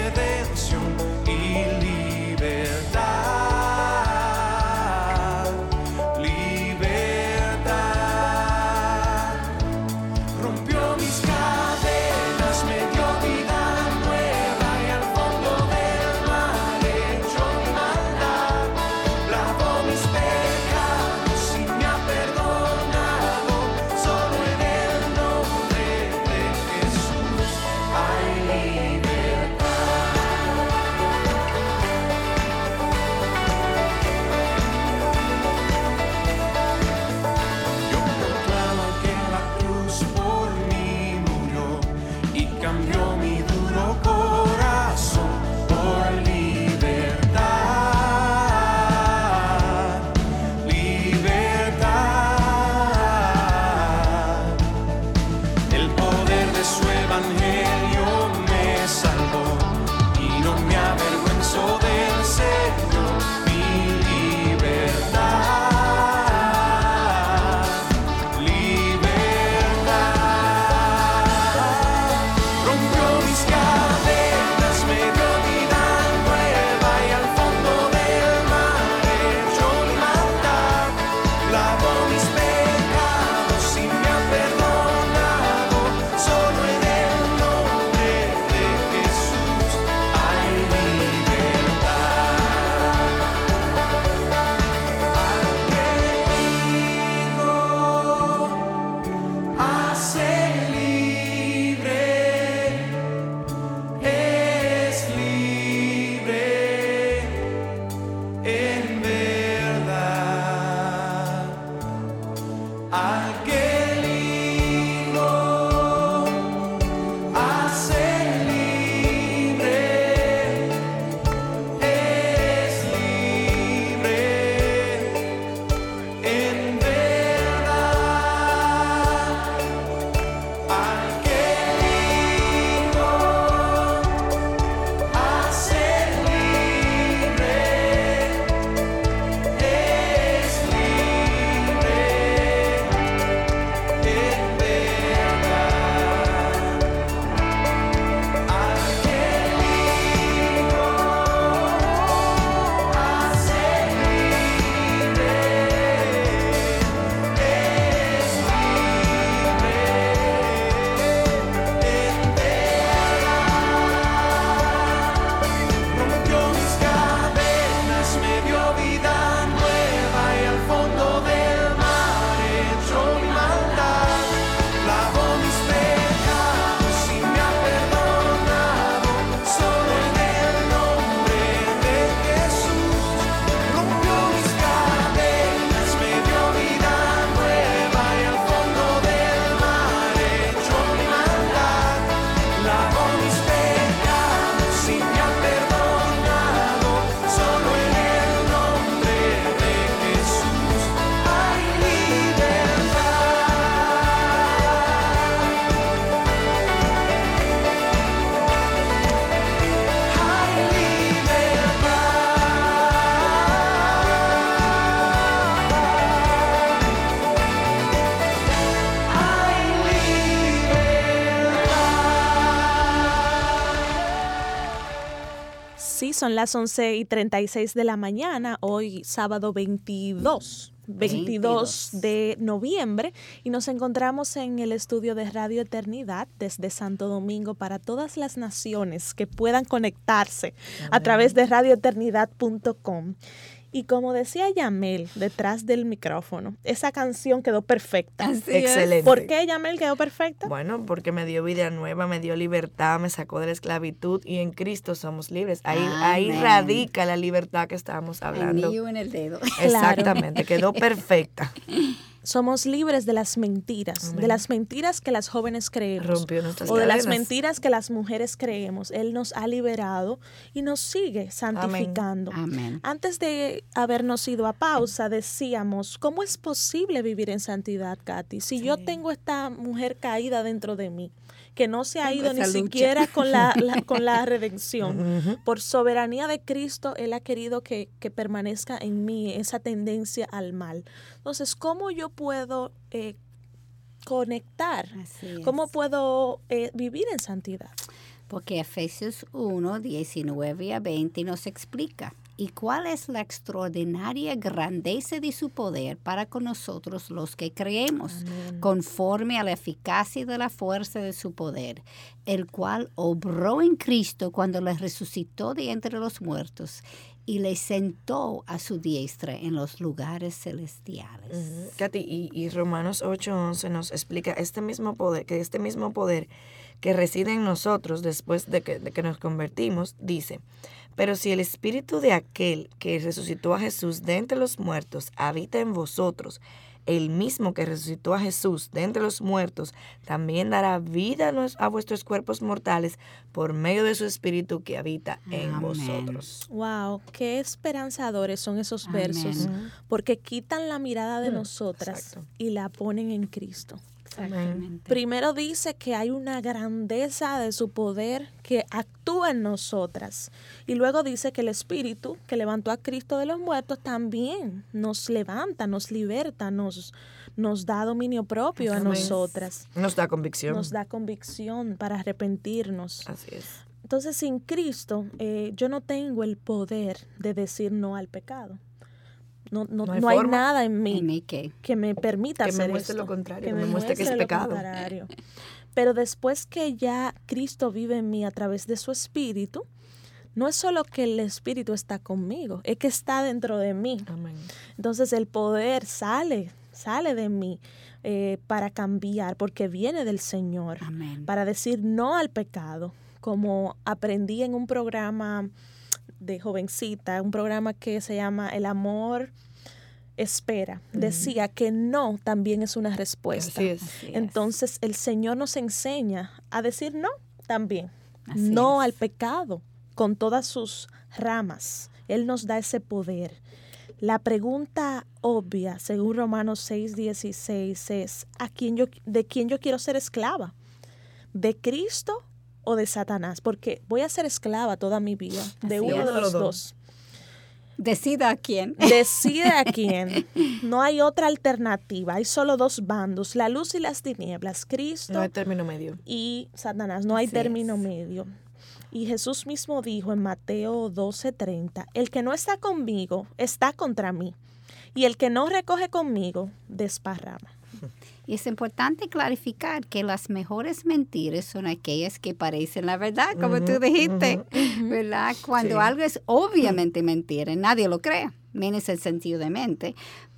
son las 11 y 36 de la mañana, hoy sábado 22. 22 de noviembre y nos encontramos en el estudio de Radio Eternidad desde Santo Domingo para todas las naciones que puedan conectarse a través de radioeternidad.com. Y como decía Yamel detrás del micrófono, esa canción quedó perfecta. Excelente. ¿Por qué Yamel quedó perfecta? Bueno, porque me dio vida nueva, me dio libertad, me sacó de la esclavitud y en Cristo somos libres. Ahí, ahí radica la libertad que estábamos El hablando. mío en el dedo. Exactamente, quedó perfecta. <laughs> Somos libres de las mentiras, de las mentiras que las jóvenes creemos. Rompió nuestras o de las mentiras que las mujeres creemos. Él nos ha liberado y nos sigue santificando. Amén. Antes de habernos ido a pausa, decíamos, ¿cómo es posible vivir en santidad, Katy? Si yo tengo esta mujer caída dentro de mí, que no se ha ido ni lucha. siquiera con la, la- con la <laughs> redención. Por soberanía de Cristo, Él ha querido que, que permanezca en mí esa tendencia al mal. Entonces, ¿cómo yo puedo eh, conectar? ¿Cómo puedo eh, vivir en santidad? Porque Efesios 1, 19 a 20 nos explica. ¿Y cuál es la extraordinaria grandeza de su poder para con nosotros los que creemos, conforme a la eficacia de la fuerza de su poder, el cual obró en Cristo cuando le resucitó de entre los muertos y le sentó a su diestra en los lugares celestiales? Ujú. Katy, y, y Romanos 8:11 nos explica este mismo poder, que este mismo poder que reside en nosotros después de que, de que nos convertimos, dice, pero si el espíritu de aquel que resucitó a Jesús de entre los muertos habita en vosotros, el mismo que resucitó a Jesús de entre los muertos también dará vida a, vuestros cuerpos mortales por medio de su espíritu que habita en Amén. vosotros. Wow, qué esperanzadores son esos Amén. versos, porque quitan la mirada de Mm, nosotras exacto. y la ponen en Cristo. Exactamente. Primero dice que hay una grandeza de su poder que actúa en nosotras. Y luego dice que el Espíritu que levantó a Cristo de los muertos también nos levanta, nos liberta, nos, nos da dominio propio a nosotras. Nos da convicción. Nos da convicción para arrepentirnos. Así es. Entonces, sin Cristo, eh, yo no tengo el poder de decir no al pecado. No, no, No hay no hay forma. nada en ¿Y mí que me permita Que me hacer muestre lo contrario, que me muestre que es lo pecado. contrario. Pero después que ya Cristo vive en mí a través de su Espíritu, no es solo que el Espíritu está conmigo, es que está dentro de mí. Amén. Entonces el poder sale, sale de mí eh, para cambiar, porque viene del Señor, Amén. para decir no al pecado, como aprendí en un programa de jovencita, un programa que se llama El amor espera. Decía que no también es una respuesta. Así es. Así es. Entonces el Señor nos enseña a decir no también. Así no es. al pecado con todas sus ramas. Él nos da ese poder. La pregunta obvia, según Romanos 6, 16, es ¿a quién yo, ¿de quién yo quiero ser esclava? ¿De Cristo o de Satanás? Porque voy a ser esclava toda mi vida, de Así uno es. de los dos. Decida a quién. Decide a quién. <laughs> No hay otra alternativa. Hay solo dos bandos, la luz y las tinieblas, Cristo No hay término medio. y Satanás. No hay Así término es. medio. Y Jesús mismo dijo en Mateo 12:30, el que no está conmigo está contra mí. Y el que no recoge conmigo, desparrama. Y es importante clarificar que las mejores mentiras son aquellas que parecen la verdad, como tú dijiste, ¿verdad? Cuando Sí. algo es obviamente mentira, nadie lo cree, menos el sentido de mente.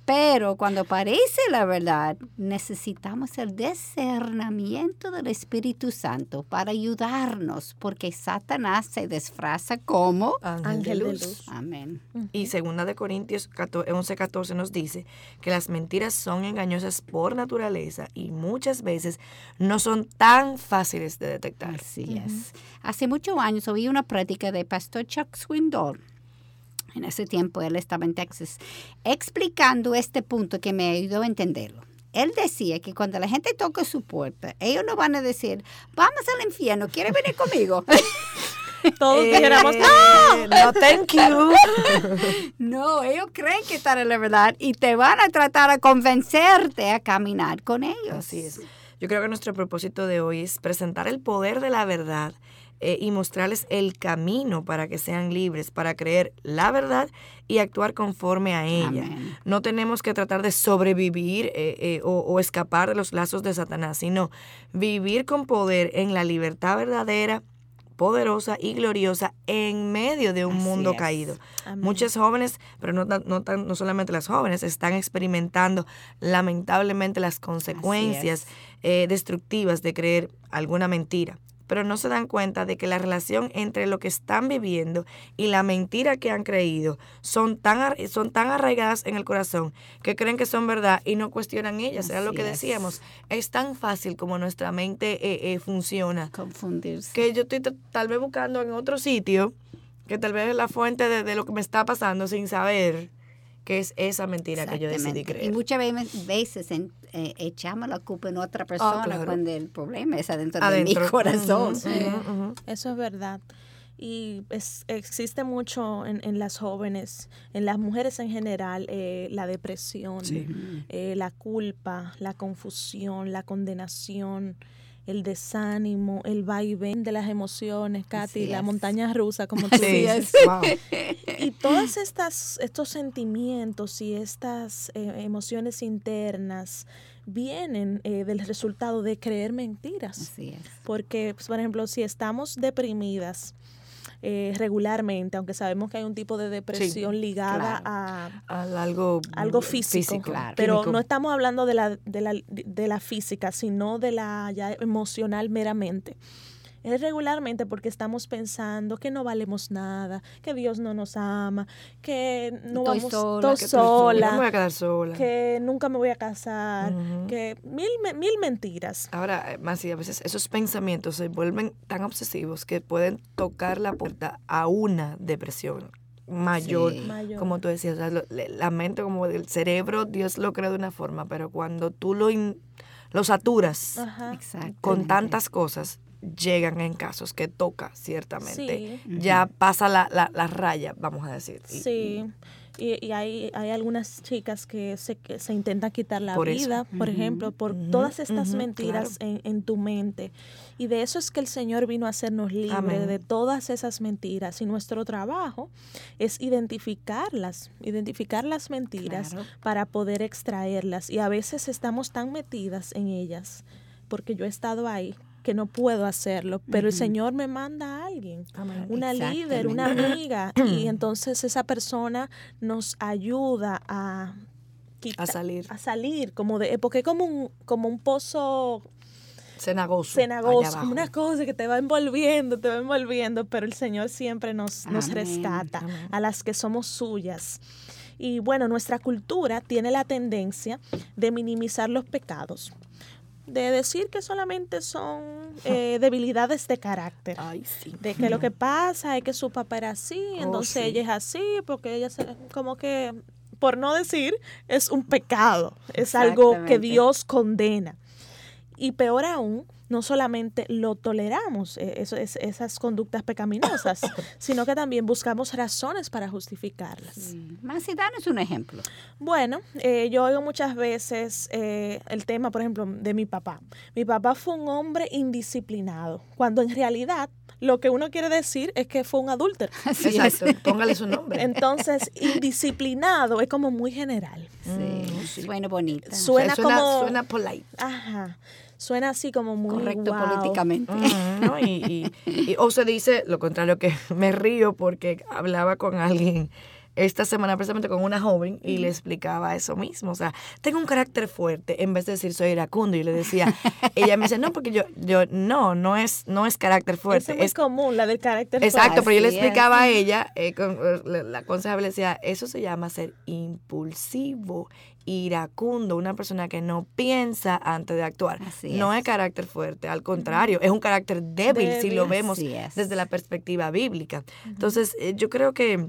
Pero cuando parece la verdad, necesitamos el discernimiento del Espíritu Santo para ayudarnos, porque Satanás se disfraza como... Ángel de luz. Amén. Y segunda de Corintios 11:14 nos dice que las mentiras son engañosas por naturaleza y muchas veces no son tan fáciles de detectar. Así es. Hace muchos años oí una práctica de Pastor Chuck Swindoll. En ese tiempo él estaba en Texas, explicando este punto que me ayudó a entenderlo. Él decía que cuando la gente toca su puerta, ellos no van a decir, vamos al infierno, ¿quieres venir conmigo? <laughs> Todos dijéramos, Eh, <laughs> ¡no! No, thank you. <laughs> no, ellos creen que están en la verdad y te van a tratar a convencerte a caminar con ellos. Así es. Yo creo que nuestro propósito de hoy es presentar el poder de la verdad eh, y mostrarles el camino para que sean libres, para creer la verdad y actuar conforme a ella. Amén. No tenemos que tratar de sobrevivir eh, eh, o, o escapar de los lazos de Satanás, sino vivir con poder en la libertad verdadera poderosa y gloriosa en medio de un Así mundo es. caído. Amén. Muchos jóvenes, pero no, no, no solamente las jóvenes, están experimentando lamentablemente las consecuencias eh, destructivas de creer alguna mentira. Pero no se dan cuenta de que la relación entre lo que están viviendo y la mentira que han creído son tan, son tan arraigadas en el corazón que creen que son verdad y no cuestionan ellas. Era lo que decíamos. Es tan fácil como nuestra mente eh, eh, funciona Confundirse. que yo estoy tal vez buscando en otro sitio, que tal vez es la fuente de, de lo que me está pasando sin saber que es esa mentira que yo decidí creer. Y muchas ve- veces en- eh, echamos la culpa en otra persona Ah, claro. cuando el problema es adentro, Adentro. de mi corazón. Eso es verdad. Y es, existe mucho en, en las jóvenes, en las mujeres en general, eh, la depresión, eh, la culpa, la confusión, la condenación, el desánimo, el vaivén de las emociones, Katy, Así la es. montaña rusa, como <laughs> tú Sí, dices. wow. <laughs> Y todos estas, estos sentimientos y estas eh, emociones internas vienen eh, del resultado de creer mentiras. Así es. Porque, pues, por ejemplo, si estamos deprimidas eh, regularmente, aunque sabemos que hay un tipo de depresión ligada claro. a Al algo, algo físico, claro. pero químico. no estamos hablando de la, de, la, de la física, sino de la ya emocional meramente. Es regularmente porque estamos pensando que no valemos nada, que Dios no nos ama, que no Estoy vamos sola, estoy que No estoy sola, me voy a quedar sola. que nunca me voy a casar, que mil, mil mentiras. Ahora, eh, más y a veces esos pensamientos se vuelven tan obsesivos que pueden tocar la puerta a una depresión mayor, Sí. Mayor. como tú decías, o sea, lo- le- la mente como el cerebro, Dios lo creó de una forma, pero cuando tú lo, in- lo saturas Ajá. Con tantas cosas, llegan en casos que toca ciertamente. Sí. Ya pasa la, la, la raya, vamos a decir. Y- Sí, y, y hay, hay algunas chicas que se, que se intentan quitar la Por eso. vida, por ejemplo, por todas estas mentiras en, en tu mente. Y de eso es que el Señor vino a hacernos libres de todas esas mentiras. Y nuestro trabajo es identificarlas, identificar las mentiras Claro. para poder extraerlas. Y a veces estamos tan metidas en ellas, porque yo he estado ahí, que no puedo hacerlo, pero el Señor me manda a alguien Amén. una líder, una <clears throat> amiga, y entonces esa persona nos ayuda a quita- A salir. a salir, como de, porque es como un, como un pozo Cenagoso. cenagoso, una cosa que te va envolviendo, te va envolviendo, pero el Señor siempre nos, nos rescata amén. a las que somos suyas. Y bueno, nuestra cultura tiene la tendencia de minimizar los pecados, de decir que solamente son eh, <laughs> debilidades de carácter Ay, sí. de que lo que pasa es que su papá era así, Oh, entonces sí. ella es así, porque ella se, como que, por no decir, es un pecado, es algo que. Dios condena. Y peor aún, no solamente lo toleramos, eh, eso, es- esas conductas pecaminosas, <coughs> sino que también buscamos razones para justificarlas. Sí. Más y danos un ejemplo. Bueno, eh, yo oigo muchas veces eh, el tema, por ejemplo, de mi papá. Mi papá fue un hombre indisciplinado, cuando en realidad lo que uno quiere decir es que fue un adúltero. <laughs> Es. Exacto, póngale su nombre. Entonces, <laughs> indisciplinado es como muy general. Sí. Suena bonita. Suena suena, como... suena polite. Ajá. Suena así como muy Correcto guau. políticamente. ¿no? y, y- y- o se dice lo contrario, que <laughs> me río porque hablaba con alguien esta semana precisamente con una joven y le explicaba eso mismo. O sea, tengo un carácter fuerte en vez de decir soy iracundo. Y le decía, ella me dice, no, porque yo, yo no, no es, no es carácter fuerte. es muy es común, la del carácter Exacto, pero yo le es. explicaba a ella, eh, con- eh, la, la consejera le decía, eso se llama ser impulsivo, iracundo, una persona que no piensa antes de actuar. Así no es. es carácter fuerte, al contrario, es un carácter débil, si lo vemos desde la perspectiva bíblica. Entonces, eh, yo creo que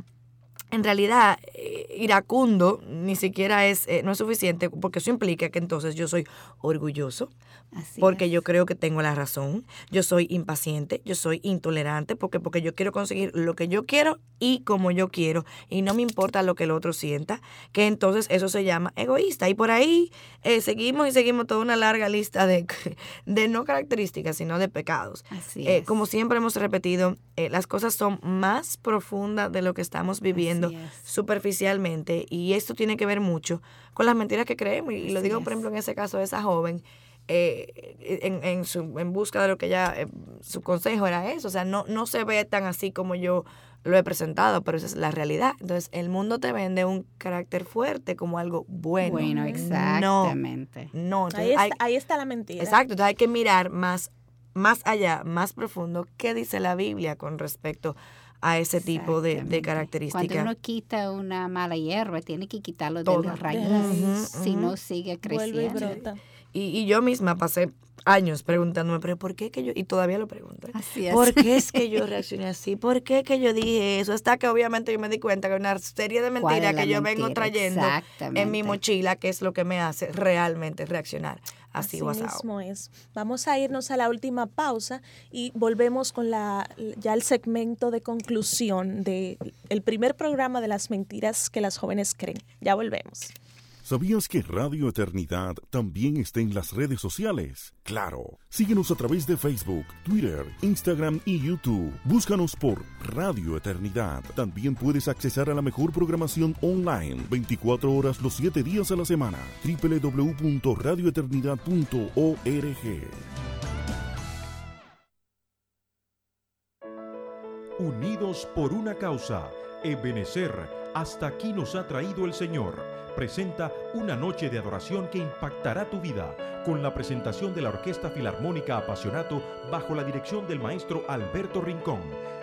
en realidad eh, iracundo ni siquiera es, eh, no es suficiente porque eso implica que entonces yo soy orgulloso, Así porque es. yo creo que tengo la razón, yo soy impaciente, yo soy intolerante, porque, porque yo quiero conseguir lo que yo quiero y como yo quiero, y no me importa lo que el otro sienta, que entonces eso se llama egoísta. Y por ahí eh, seguimos y seguimos toda una larga lista de, <laughs> de no características, sino de pecados. Así Eh, es. como siempre hemos repetido, eh, las cosas son más profundas de lo que estamos viviendo es. superficialmente y esto tiene que ver mucho con las mentiras que creemos y lo digo por ejemplo en ese caso de esa joven eh, en, en, su, en busca de lo que ella eh, su consejo era eso o sea no no se ve tan así como yo lo he presentado pero esa es la realidad entonces el mundo te vende un carácter fuerte como algo bueno Bueno, exactamente. no no entonces Ahí está, hay- ahí está la mentira. Exacto, entonces hay que mirar más, más allá, más profundo, qué dice la Biblia con respecto a ese tipo de, de características. Cuando uno quita una mala hierba, tiene que quitarlo de Toda. la raíz. Ujú, Si no sigue Vuelve y creciendo. brota. Y, y yo misma pasé años preguntándome, pero ¿por qué que yo, y todavía lo pregunto, ¿eh? Así es. ¿por qué es que yo <laughs> reaccioné así? ¿Por qué que yo dije eso? Hasta que obviamente yo me di cuenta que hay una serie de ¿Cuál es mentiras que yo vengo trayendo en mi mochila, que es lo que me hace realmente reaccionar así, Así mismo es. Vamos a irnos a la última pausa y volvemos con la ya el segmento de conclusión de el primer programa de las mentiras que las jóvenes creen. Ya volvemos. ¿Sabías que Radio Eternidad también está en las redes sociales? Claro. Síguenos a través de Facebook, Twitter, Instagram y YouTube. Búscanos por Radio Eternidad. También puedes accesar a la mejor programación online 24 horas los 7 días a la semana. www.radioeternidad.org. Unidos por una causa, Ebenecer, hasta aquí nos ha traído el Señor. Presenta una noche de adoración que impactará tu vida, con la presentación de la Orquesta Filarmónica Apasionato bajo la dirección del maestro Alberto Rincón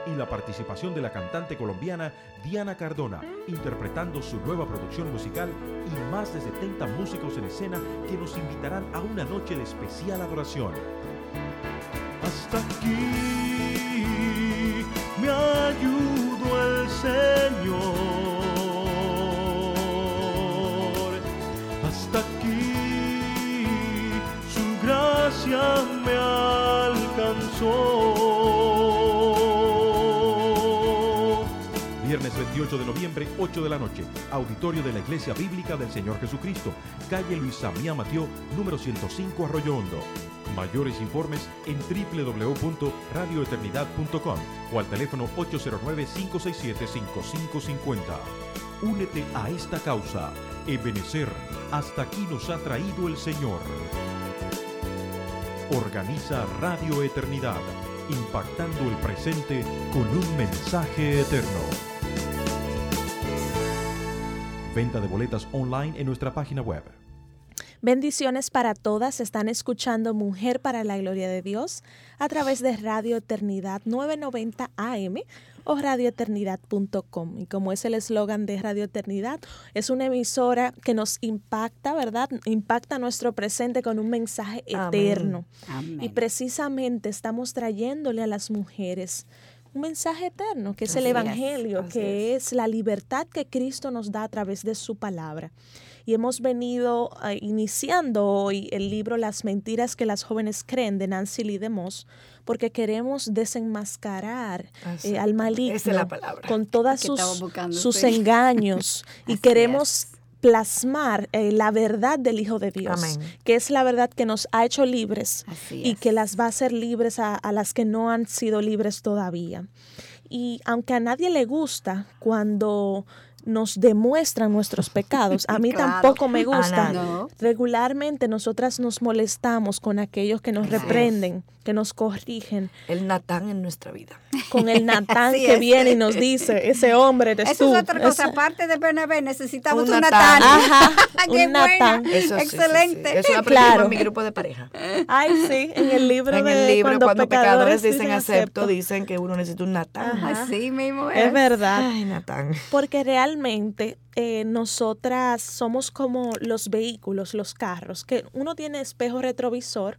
y la participación de la cantante colombiana Diana Cardona, interpretando su nueva producción musical y más de 70 músicos en escena que nos invitarán a una noche de especial adoración. Hasta aquí me gracia me alcanzó. Viernes 28 de noviembre, 8 de la noche, auditorio de la Iglesia Bíblica del Señor Jesucristo, calle Luis Samía Mateo, número 105 Arroyo Hondo. Mayores informes en www.radioeternidad.com o al teléfono 809-567-5550. Únete a esta causa. Ebenecer, hasta aquí nos ha traído el Señor. Organiza Radio Eternidad, impactando el presente con un mensaje eterno. Venta de boletas online en nuestra página web. Bendiciones para todas. Están escuchando Mujer para la Gloria de Dios a través de Radio Eternidad 990 AM o radioeternidad.com. Y como es el eslogan de Radio Eternidad, es una emisora que nos impacta, ¿verdad? Impacta nuestro presente con un mensaje eterno. Amén. Y precisamente estamos trayéndole a las mujeres un mensaje eterno, que es el Así Evangelio, que es la libertad que Cristo nos da a través de su palabra. Y hemos venido eh, iniciando hoy el libro Las mentiras que las jóvenes creen de Nancy Lee DeMoss, porque queremos desenmascarar eh, al Esa maligno es la palabra. con todas Que sus, sus sí. engaños <laughs> y Así queremos es. plasmar eh, la verdad del Hijo de Dios, Amén. que es la verdad que nos ha hecho libres y que las va a hacer libres a, a las que no han sido libres todavía. Y aunque a nadie le gusta cuando nos demuestran nuestros pecados, a mí Claro, tampoco me gusta. No. Regularmente nosotras nos molestamos con aquellos que nos reprenden, que nos corrigen, El Natán en nuestra vida. Con el <laughs> Natán que es. viene y nos dice, ese hombre eres Eso tú. es otra cosa. Aparte de Bernabé, necesitamos Un un Natán. Ajá, <laughs> ¡Qué un buena! Natán. Eso sí, sí, sí. Excelente. Eso Claro. en mi grupo de pareja. Ay, sí, en el libro En de el libro, cuando, pecadores dicen acepto, acepto. dicen que uno necesita un Natán. Así mismo es. Es verdad. Ay, Natán. Porque realmente eh, nosotras somos como los vehículos, los carros, que uno tiene espejo retrovisor,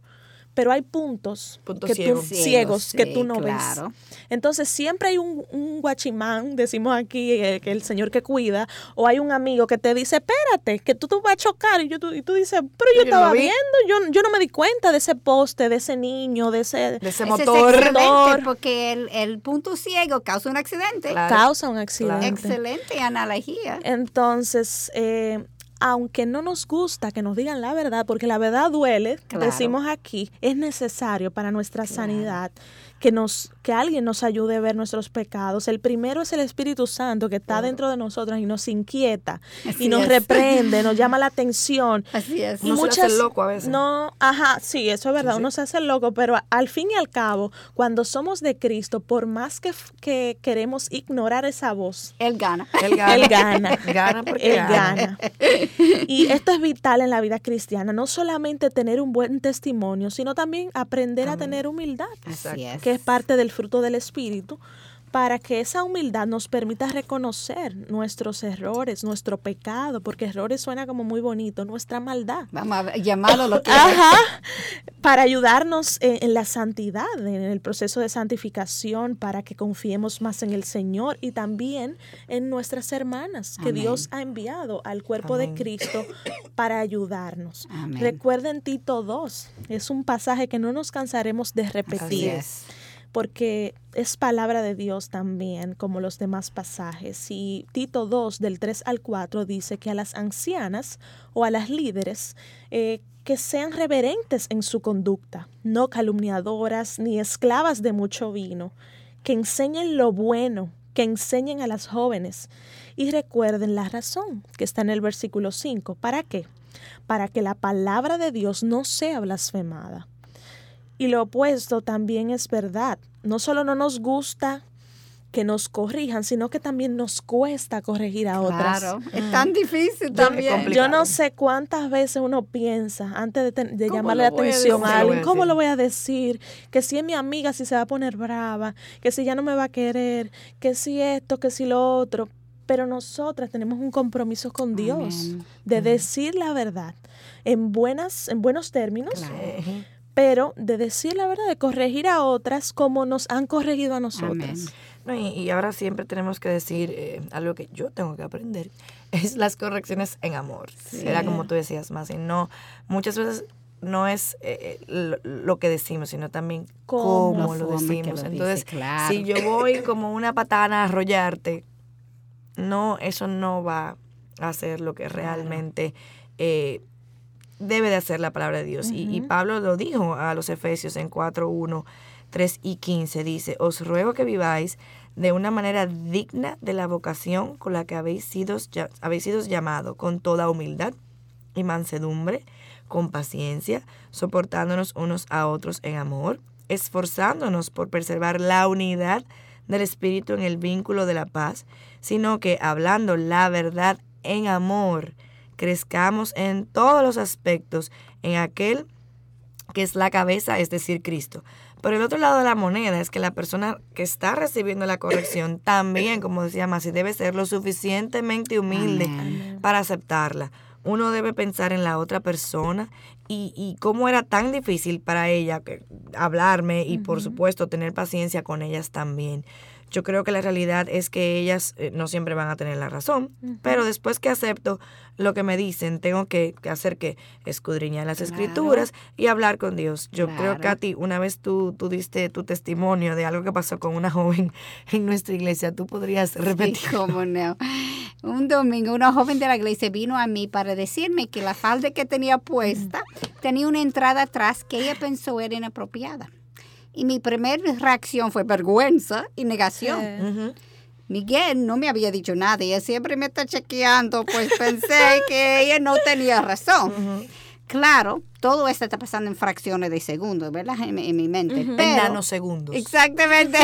pero hay puntos, Puntos que ciegos. tú, ciegos que sí, tú no claro. ves. Entonces siempre hay un, un guachimán, decimos aquí, eh, que el señor que cuida, o hay un amigo que te dice, espérate, que tú te vas a chocar, y, yo, tú, y tú dices, pero yo estaba viendo, yo, yo no me di cuenta de ese poste, de ese niño, de ese... De ese Ese es motor. porque el, el punto ciego causa un accidente. Claro. causa un accidente. Excelente analogía. Entonces, eh, aunque no nos gusta que nos digan la verdad, porque la verdad duele, Claro. decimos aquí, es necesario para nuestra sanidad que nos que alguien nos ayude a ver nuestros pecados. El primero es el Espíritu Santo que está dentro de nosotros y nos inquieta Así y nos es. reprende, nos llama la atención. Así es. Uno se hace loco a veces. No, ajá, sí, eso es verdad, Sí, sí. uno se hace loco, pero al fin y al cabo, cuando somos de Cristo, por más que, queremos ignorar esa voz, Él gana. Él gana. él gana. Gana <laughs> porque Él gana. gana. <laughs> Y esto es vital en la vida cristiana, no solamente tener un buen testimonio, sino también aprender a tener humildad, Así es. que es parte del fruto del Espíritu, para que esa humildad nos permita reconocer nuestros errores, nuestro pecado, porque errores suena como muy bonito, nuestra maldad. Vamos a llamarlo lo que <laughs> Ajá, para ayudarnos en, en la santidad, en el proceso de santificación, para que confiemos más en el Señor y también en nuestras hermanas que Amén. Dios ha enviado al cuerpo Amén. de Cristo para ayudarnos. Amén. Recuerden Tito 2, es un pasaje que no nos cansaremos de Así repetir es. Porque es palabra de Dios también, como los demás pasajes. Y Tito 2, del 3 al 4, dice que a las ancianas o a las líderes, eh, que sean reverentes en su conducta, no calumniadoras ni esclavas de mucho vino, que enseñen lo bueno, que enseñen a las jóvenes y recuerden la razón que está en el versículo 5. ¿Para qué? Para que la palabra de Dios no sea blasfemada. Y lo opuesto también es verdad. No solo no nos gusta que nos corrijan, sino que también nos cuesta corregir a otras. Claro. Es tan difícil también. Yo no sé cuántas veces uno piensa antes de, ten- de ¿Cómo llamarle la a atención a alguien, ¿Cómo lo voy a ¿cómo decir? Que si es mi amiga, si se va a poner brava, que si ya no me va a querer, que si esto, que si lo otro. Pero nosotras tenemos un compromiso con Dios Amén. de decir la verdad en buenas, en buenos términos, Claro. Pero de decir la verdad, de corregir a otras como nos han corregido a nosotras. No, y, y ahora siempre tenemos que decir eh, algo que yo tengo que aprender, <laughs> es las correcciones en amor. Era como tú decías, más y no, muchas veces no es eh, eh, lo, lo que decimos, sino también Cómo. lo decimos. lo Entonces, dice, claro. si yo voy como una patana a arrollarte, no, eso no va a hacer lo que realmente eh, debe de hacer la palabra de Dios. y, y Pablo lo dijo a los Efesios en 4, 1, 3 y 15. Dice, os ruego que viváis de una manera digna de la vocación con la que habéis sido, ya- habéis sido llamado, con toda humildad y mansedumbre, con paciencia, soportándonos unos a otros en amor, esforzándonos por preservar la unidad del Espíritu en el vínculo de la paz, sino que hablando la verdad en amor, crezcamos en todos los aspectos en aquel que es la cabeza, es decir, Cristo. Pero el otro lado de la moneda es que la persona que está recibiendo la corrección <coughs> también, como decía Masi, debe ser lo suficientemente humilde Amén. para aceptarla. Uno debe pensar en la otra persona y, y cómo era tan difícil para ella que, hablarme y por supuesto tener paciencia con ellas también. Yo creo que la realidad es que ellas eh, no siempre van a tener la razón, pero después que acepto lo que me dicen, tengo que, que hacer que escudriñar las Claro. escrituras y hablar con Dios. Yo creo que Claro. a ti, una vez tú, tú diste tu testimonio de algo que pasó con una <laughs> joven en nuestra iglesia, tú podrías repetir. Sí, cómo no. Un domingo una joven de la iglesia vino a mí para decirme que la falda que tenía puesta tenía una entrada atrás que ella pensó era inapropiada. Y mi primera reacción fue vergüenza y negación. Miguel no me había dicho nada y ella siempre me está chequeando, pues pensé <laughs> que ella no tenía razón. Claro, todo esto está pasando en fracciones de segundos, ¿verdad? En, mi- en mi mente. Pero, nanosegundos. Exactamente.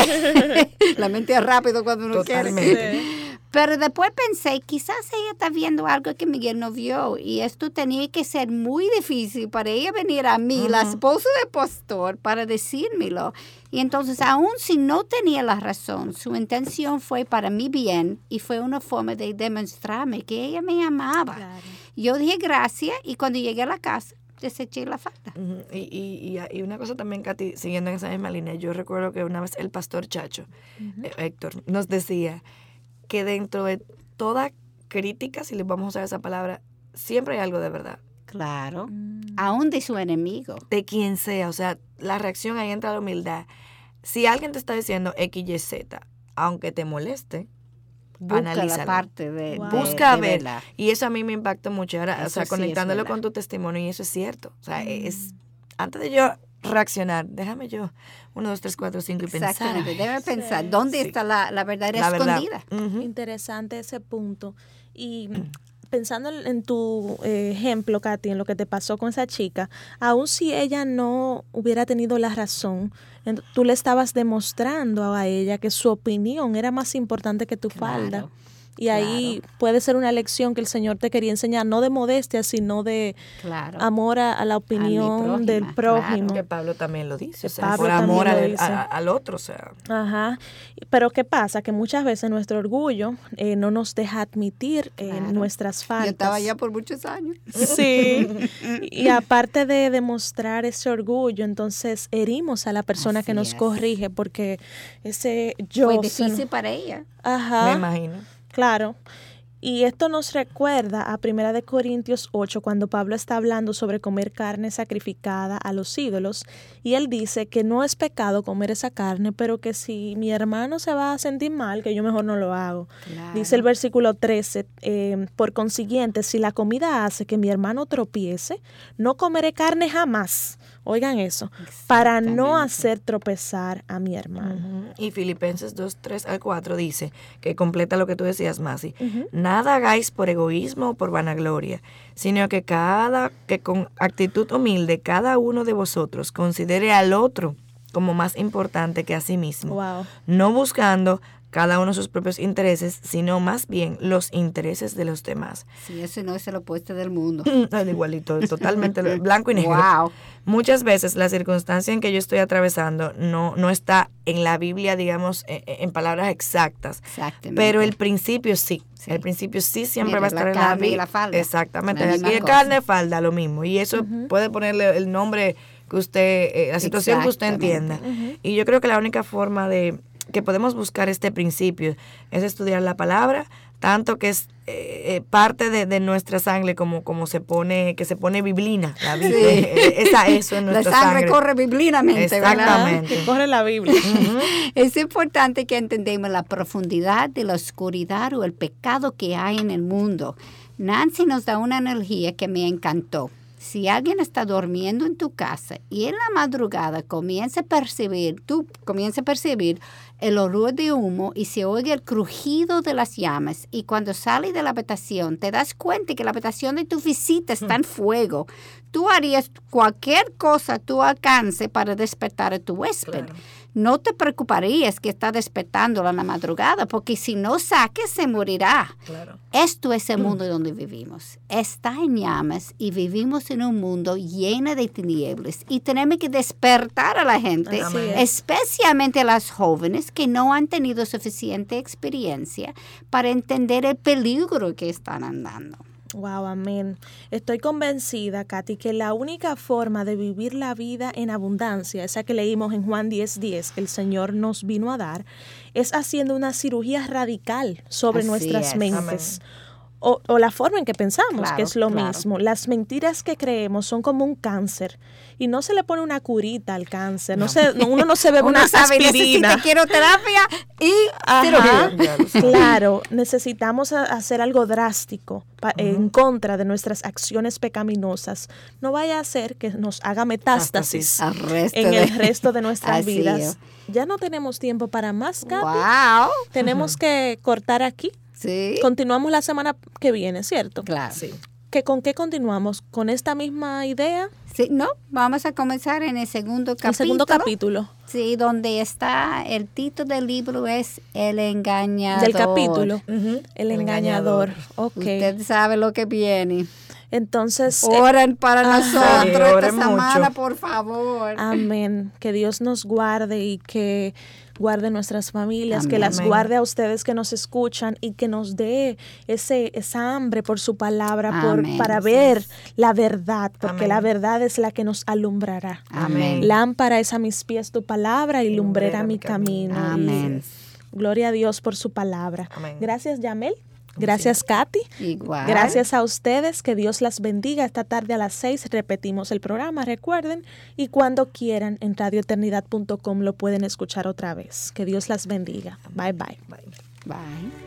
<laughs> la mente es rápido cuando uno quiere. Pero después pensé, quizás ella está viendo algo que Miguel no vio y esto tenía que ser muy difícil para ella venir a mí, la esposa del pastor, para decírmelo. Y entonces, aun si no tenía la razón, su intención fue para mi bien y fue una forma de demostrarme que ella me amaba. Claro. Yo dije gracias y cuando llegué a la casa, deseché la falda. Ujú, Y, y, y, y una cosa también, Katy, siguiendo en esa misma línea, yo recuerdo que una vez el pastor Chacho, eh, Héctor, nos decía que dentro de toda crítica, si le vamos a usar esa palabra, siempre hay algo de verdad. Claro. Mm. Aún de su enemigo. De quien sea, o sea, la reacción ahí entra la humildad. Si alguien te está diciendo X, Y, Z, aunque te moleste, Busca la analízalo. parte de, Wow. de- Busca de ver. verdad. Y eso a mí me impactó mucho. Ahora, o sea, sí conectándolo con tu testimonio, y eso es cierto. O sea, Mm. es antes de yo reaccionar, déjame yo, uno, dos, tres, cuatro, cinco, y pensar. Exactamente. Debe pensar, Sí. ¿dónde Sí. está la, la verdadera La verdad. escondida? Interesante ese punto. Y <clears throat> pensando en tu eh, ejemplo, Katy, en lo que te pasó con esa chica, aun si ella no hubiera tenido la razón, tú le estabas demostrando a ella que su opinión era más importante que tu falda. Claro, Y ahí puede ser una lección que el Señor te quería enseñar, no de modestia, sino de Claro. amor a, a la opinión del prójima, claro. prójimo. Que Pablo también lo dice, o sea, por amor al, dice. a- al otro, o sea. Ajá. Pero ¿qué pasa? Que muchas veces nuestro orgullo eh, no nos deja admitir eh, Claro. nuestras faltas. Yo estaba allá por muchos años. Sí. <laughs> Y aparte de demostrar ese orgullo, entonces herimos a la persona que nos es. corrige porque ese yo... Fue difícil para ella. Ajá. Me imagino. Claro. Y esto nos recuerda a Primera de Corintios 8 cuando Pablo está hablando sobre comer carne sacrificada a los ídolos y él dice que no es pecado comer esa carne, pero que si mi hermano se va a sentir mal, que yo mejor no lo hago. Dice el versículo 13, eh, por consiguiente, si la comida hace que mi hermano tropiece, no comeré carne jamás. Oigan eso, para no hacer tropezar a mi hermano. Y Filipenses 2, 3 al 4 dice, que completa lo que tú decías, Masi, nada hagáis por egoísmo o por vanagloria, sino que cada, que con actitud humilde cada uno de vosotros considere al otro como más importante que a sí mismo, Wow. no buscando cada uno sus propios intereses, sino más bien los intereses de los demás. Sí, eso no es el opuesto del mundo. <laughs> Al igualito, totalmente <laughs> blanco y negro. Wow. Muchas veces la circunstancia en que yo estoy atravesando no, no está en la Biblia, digamos, e- e- en, palabras exactas. Exactamente. Pero el principio sí. Sí. El principio sí siempre Mira, va a estar la en la y Biblia. la falda. Exactamente. La Y misma el cosa. carne, falda, lo mismo. Y eso puede ponerle el nombre que usted, eh, la situación que usted entienda. Y yo creo que la única forma de que podemos buscar este principio es estudiar la palabra, tanto que es eh, eh, parte de, de nuestra sangre como, como se pone, que se pone biblina, la Biblia. eh, Esa, eso en La nuestra sangre, corre biblinamente, ¿verdad? Exactamente. Que corre la Biblia. Es importante que entendamos la profundidad de la oscuridad o el pecado que hay en el mundo. Nancy nos da una analogía que me encantó. Si alguien está durmiendo en tu casa y en la madrugada comienza a percibir, tú comienzas a percibir el olor de humo y se oye el crujido de las llamas. Y cuando sales de la habitación te das cuenta que la habitación de tu visita está en <laughs> fuego, tú harías cualquier cosa a tu alcance para despertar a tu huésped. No te preocuparías que está despertándola en la madrugada, porque si no saques se morirá. Claro. Esto es el <clears throat> mundo donde vivimos. Está en llamas y vivimos en un mundo lleno de tinieblas y tenemos que despertar a la gente, especialmente a las jóvenes que no han tenido suficiente experiencia para entender el peligro que están andando. Wow, amén. Estoy convencida, Katy, que la única forma de vivir la vida en abundancia, esa que leímos en Juan 10:10, que el Señor nos vino a dar, es haciendo una cirugía radical sobre Así nuestras es. mentes. O, o la forma en que pensamos, Claro, que es lo claro. mismo. Las mentiras que creemos son como un cáncer y no se le pone una curita al cáncer. No. se, no- uno no se bebe <laughs> una aspirina. necesita y Ajá. Ya lo sabe. Claro, necesitamos hacer algo drástico pa- en contra de nuestras acciones pecaminosas. No vaya a ser que nos haga metástasis en de- el resto de nuestras <laughs> Así vidas. es. Ya no tenemos tiempo para más, Katy. Wow. Tenemos que cortar aquí. Sí. Continuamos la semana que viene, ¿cierto? Claro. Sí. ¿Que ¿Con qué continuamos? ¿Con esta misma idea? Sí, no, vamos a comenzar en el segundo capítulo. El segundo capítulo Sí, donde está, el título del libro es El engañador. del capítulo. El engañador. Ok. Usted sabe lo que viene. Entonces, eh, Oren para Ajá. nosotros Sí, esta semana, mucho. por favor. Amén. Que Dios nos guarde y que guarde nuestras familias, que las Amén. guarde a ustedes que nos escuchan y que nos dé ese, esa hambre por su palabra, por, para ver la verdad, porque Amén. la verdad es la que nos alumbrará. Amén. Lámpara es a mis pies tu palabra y lumbrera mi mi camino. camino. Amén. Y Gloria a Dios por su palabra. Amén. Gracias, Yamel. Gracias, Katy. Igual. Gracias a ustedes, que Dios las bendiga. Esta tarde a las seis repetimos el programa, recuerden, y cuando quieran en radioeternidad.com lo pueden escuchar otra vez. Que Dios las bendiga. Bye bye. Bye. Bye.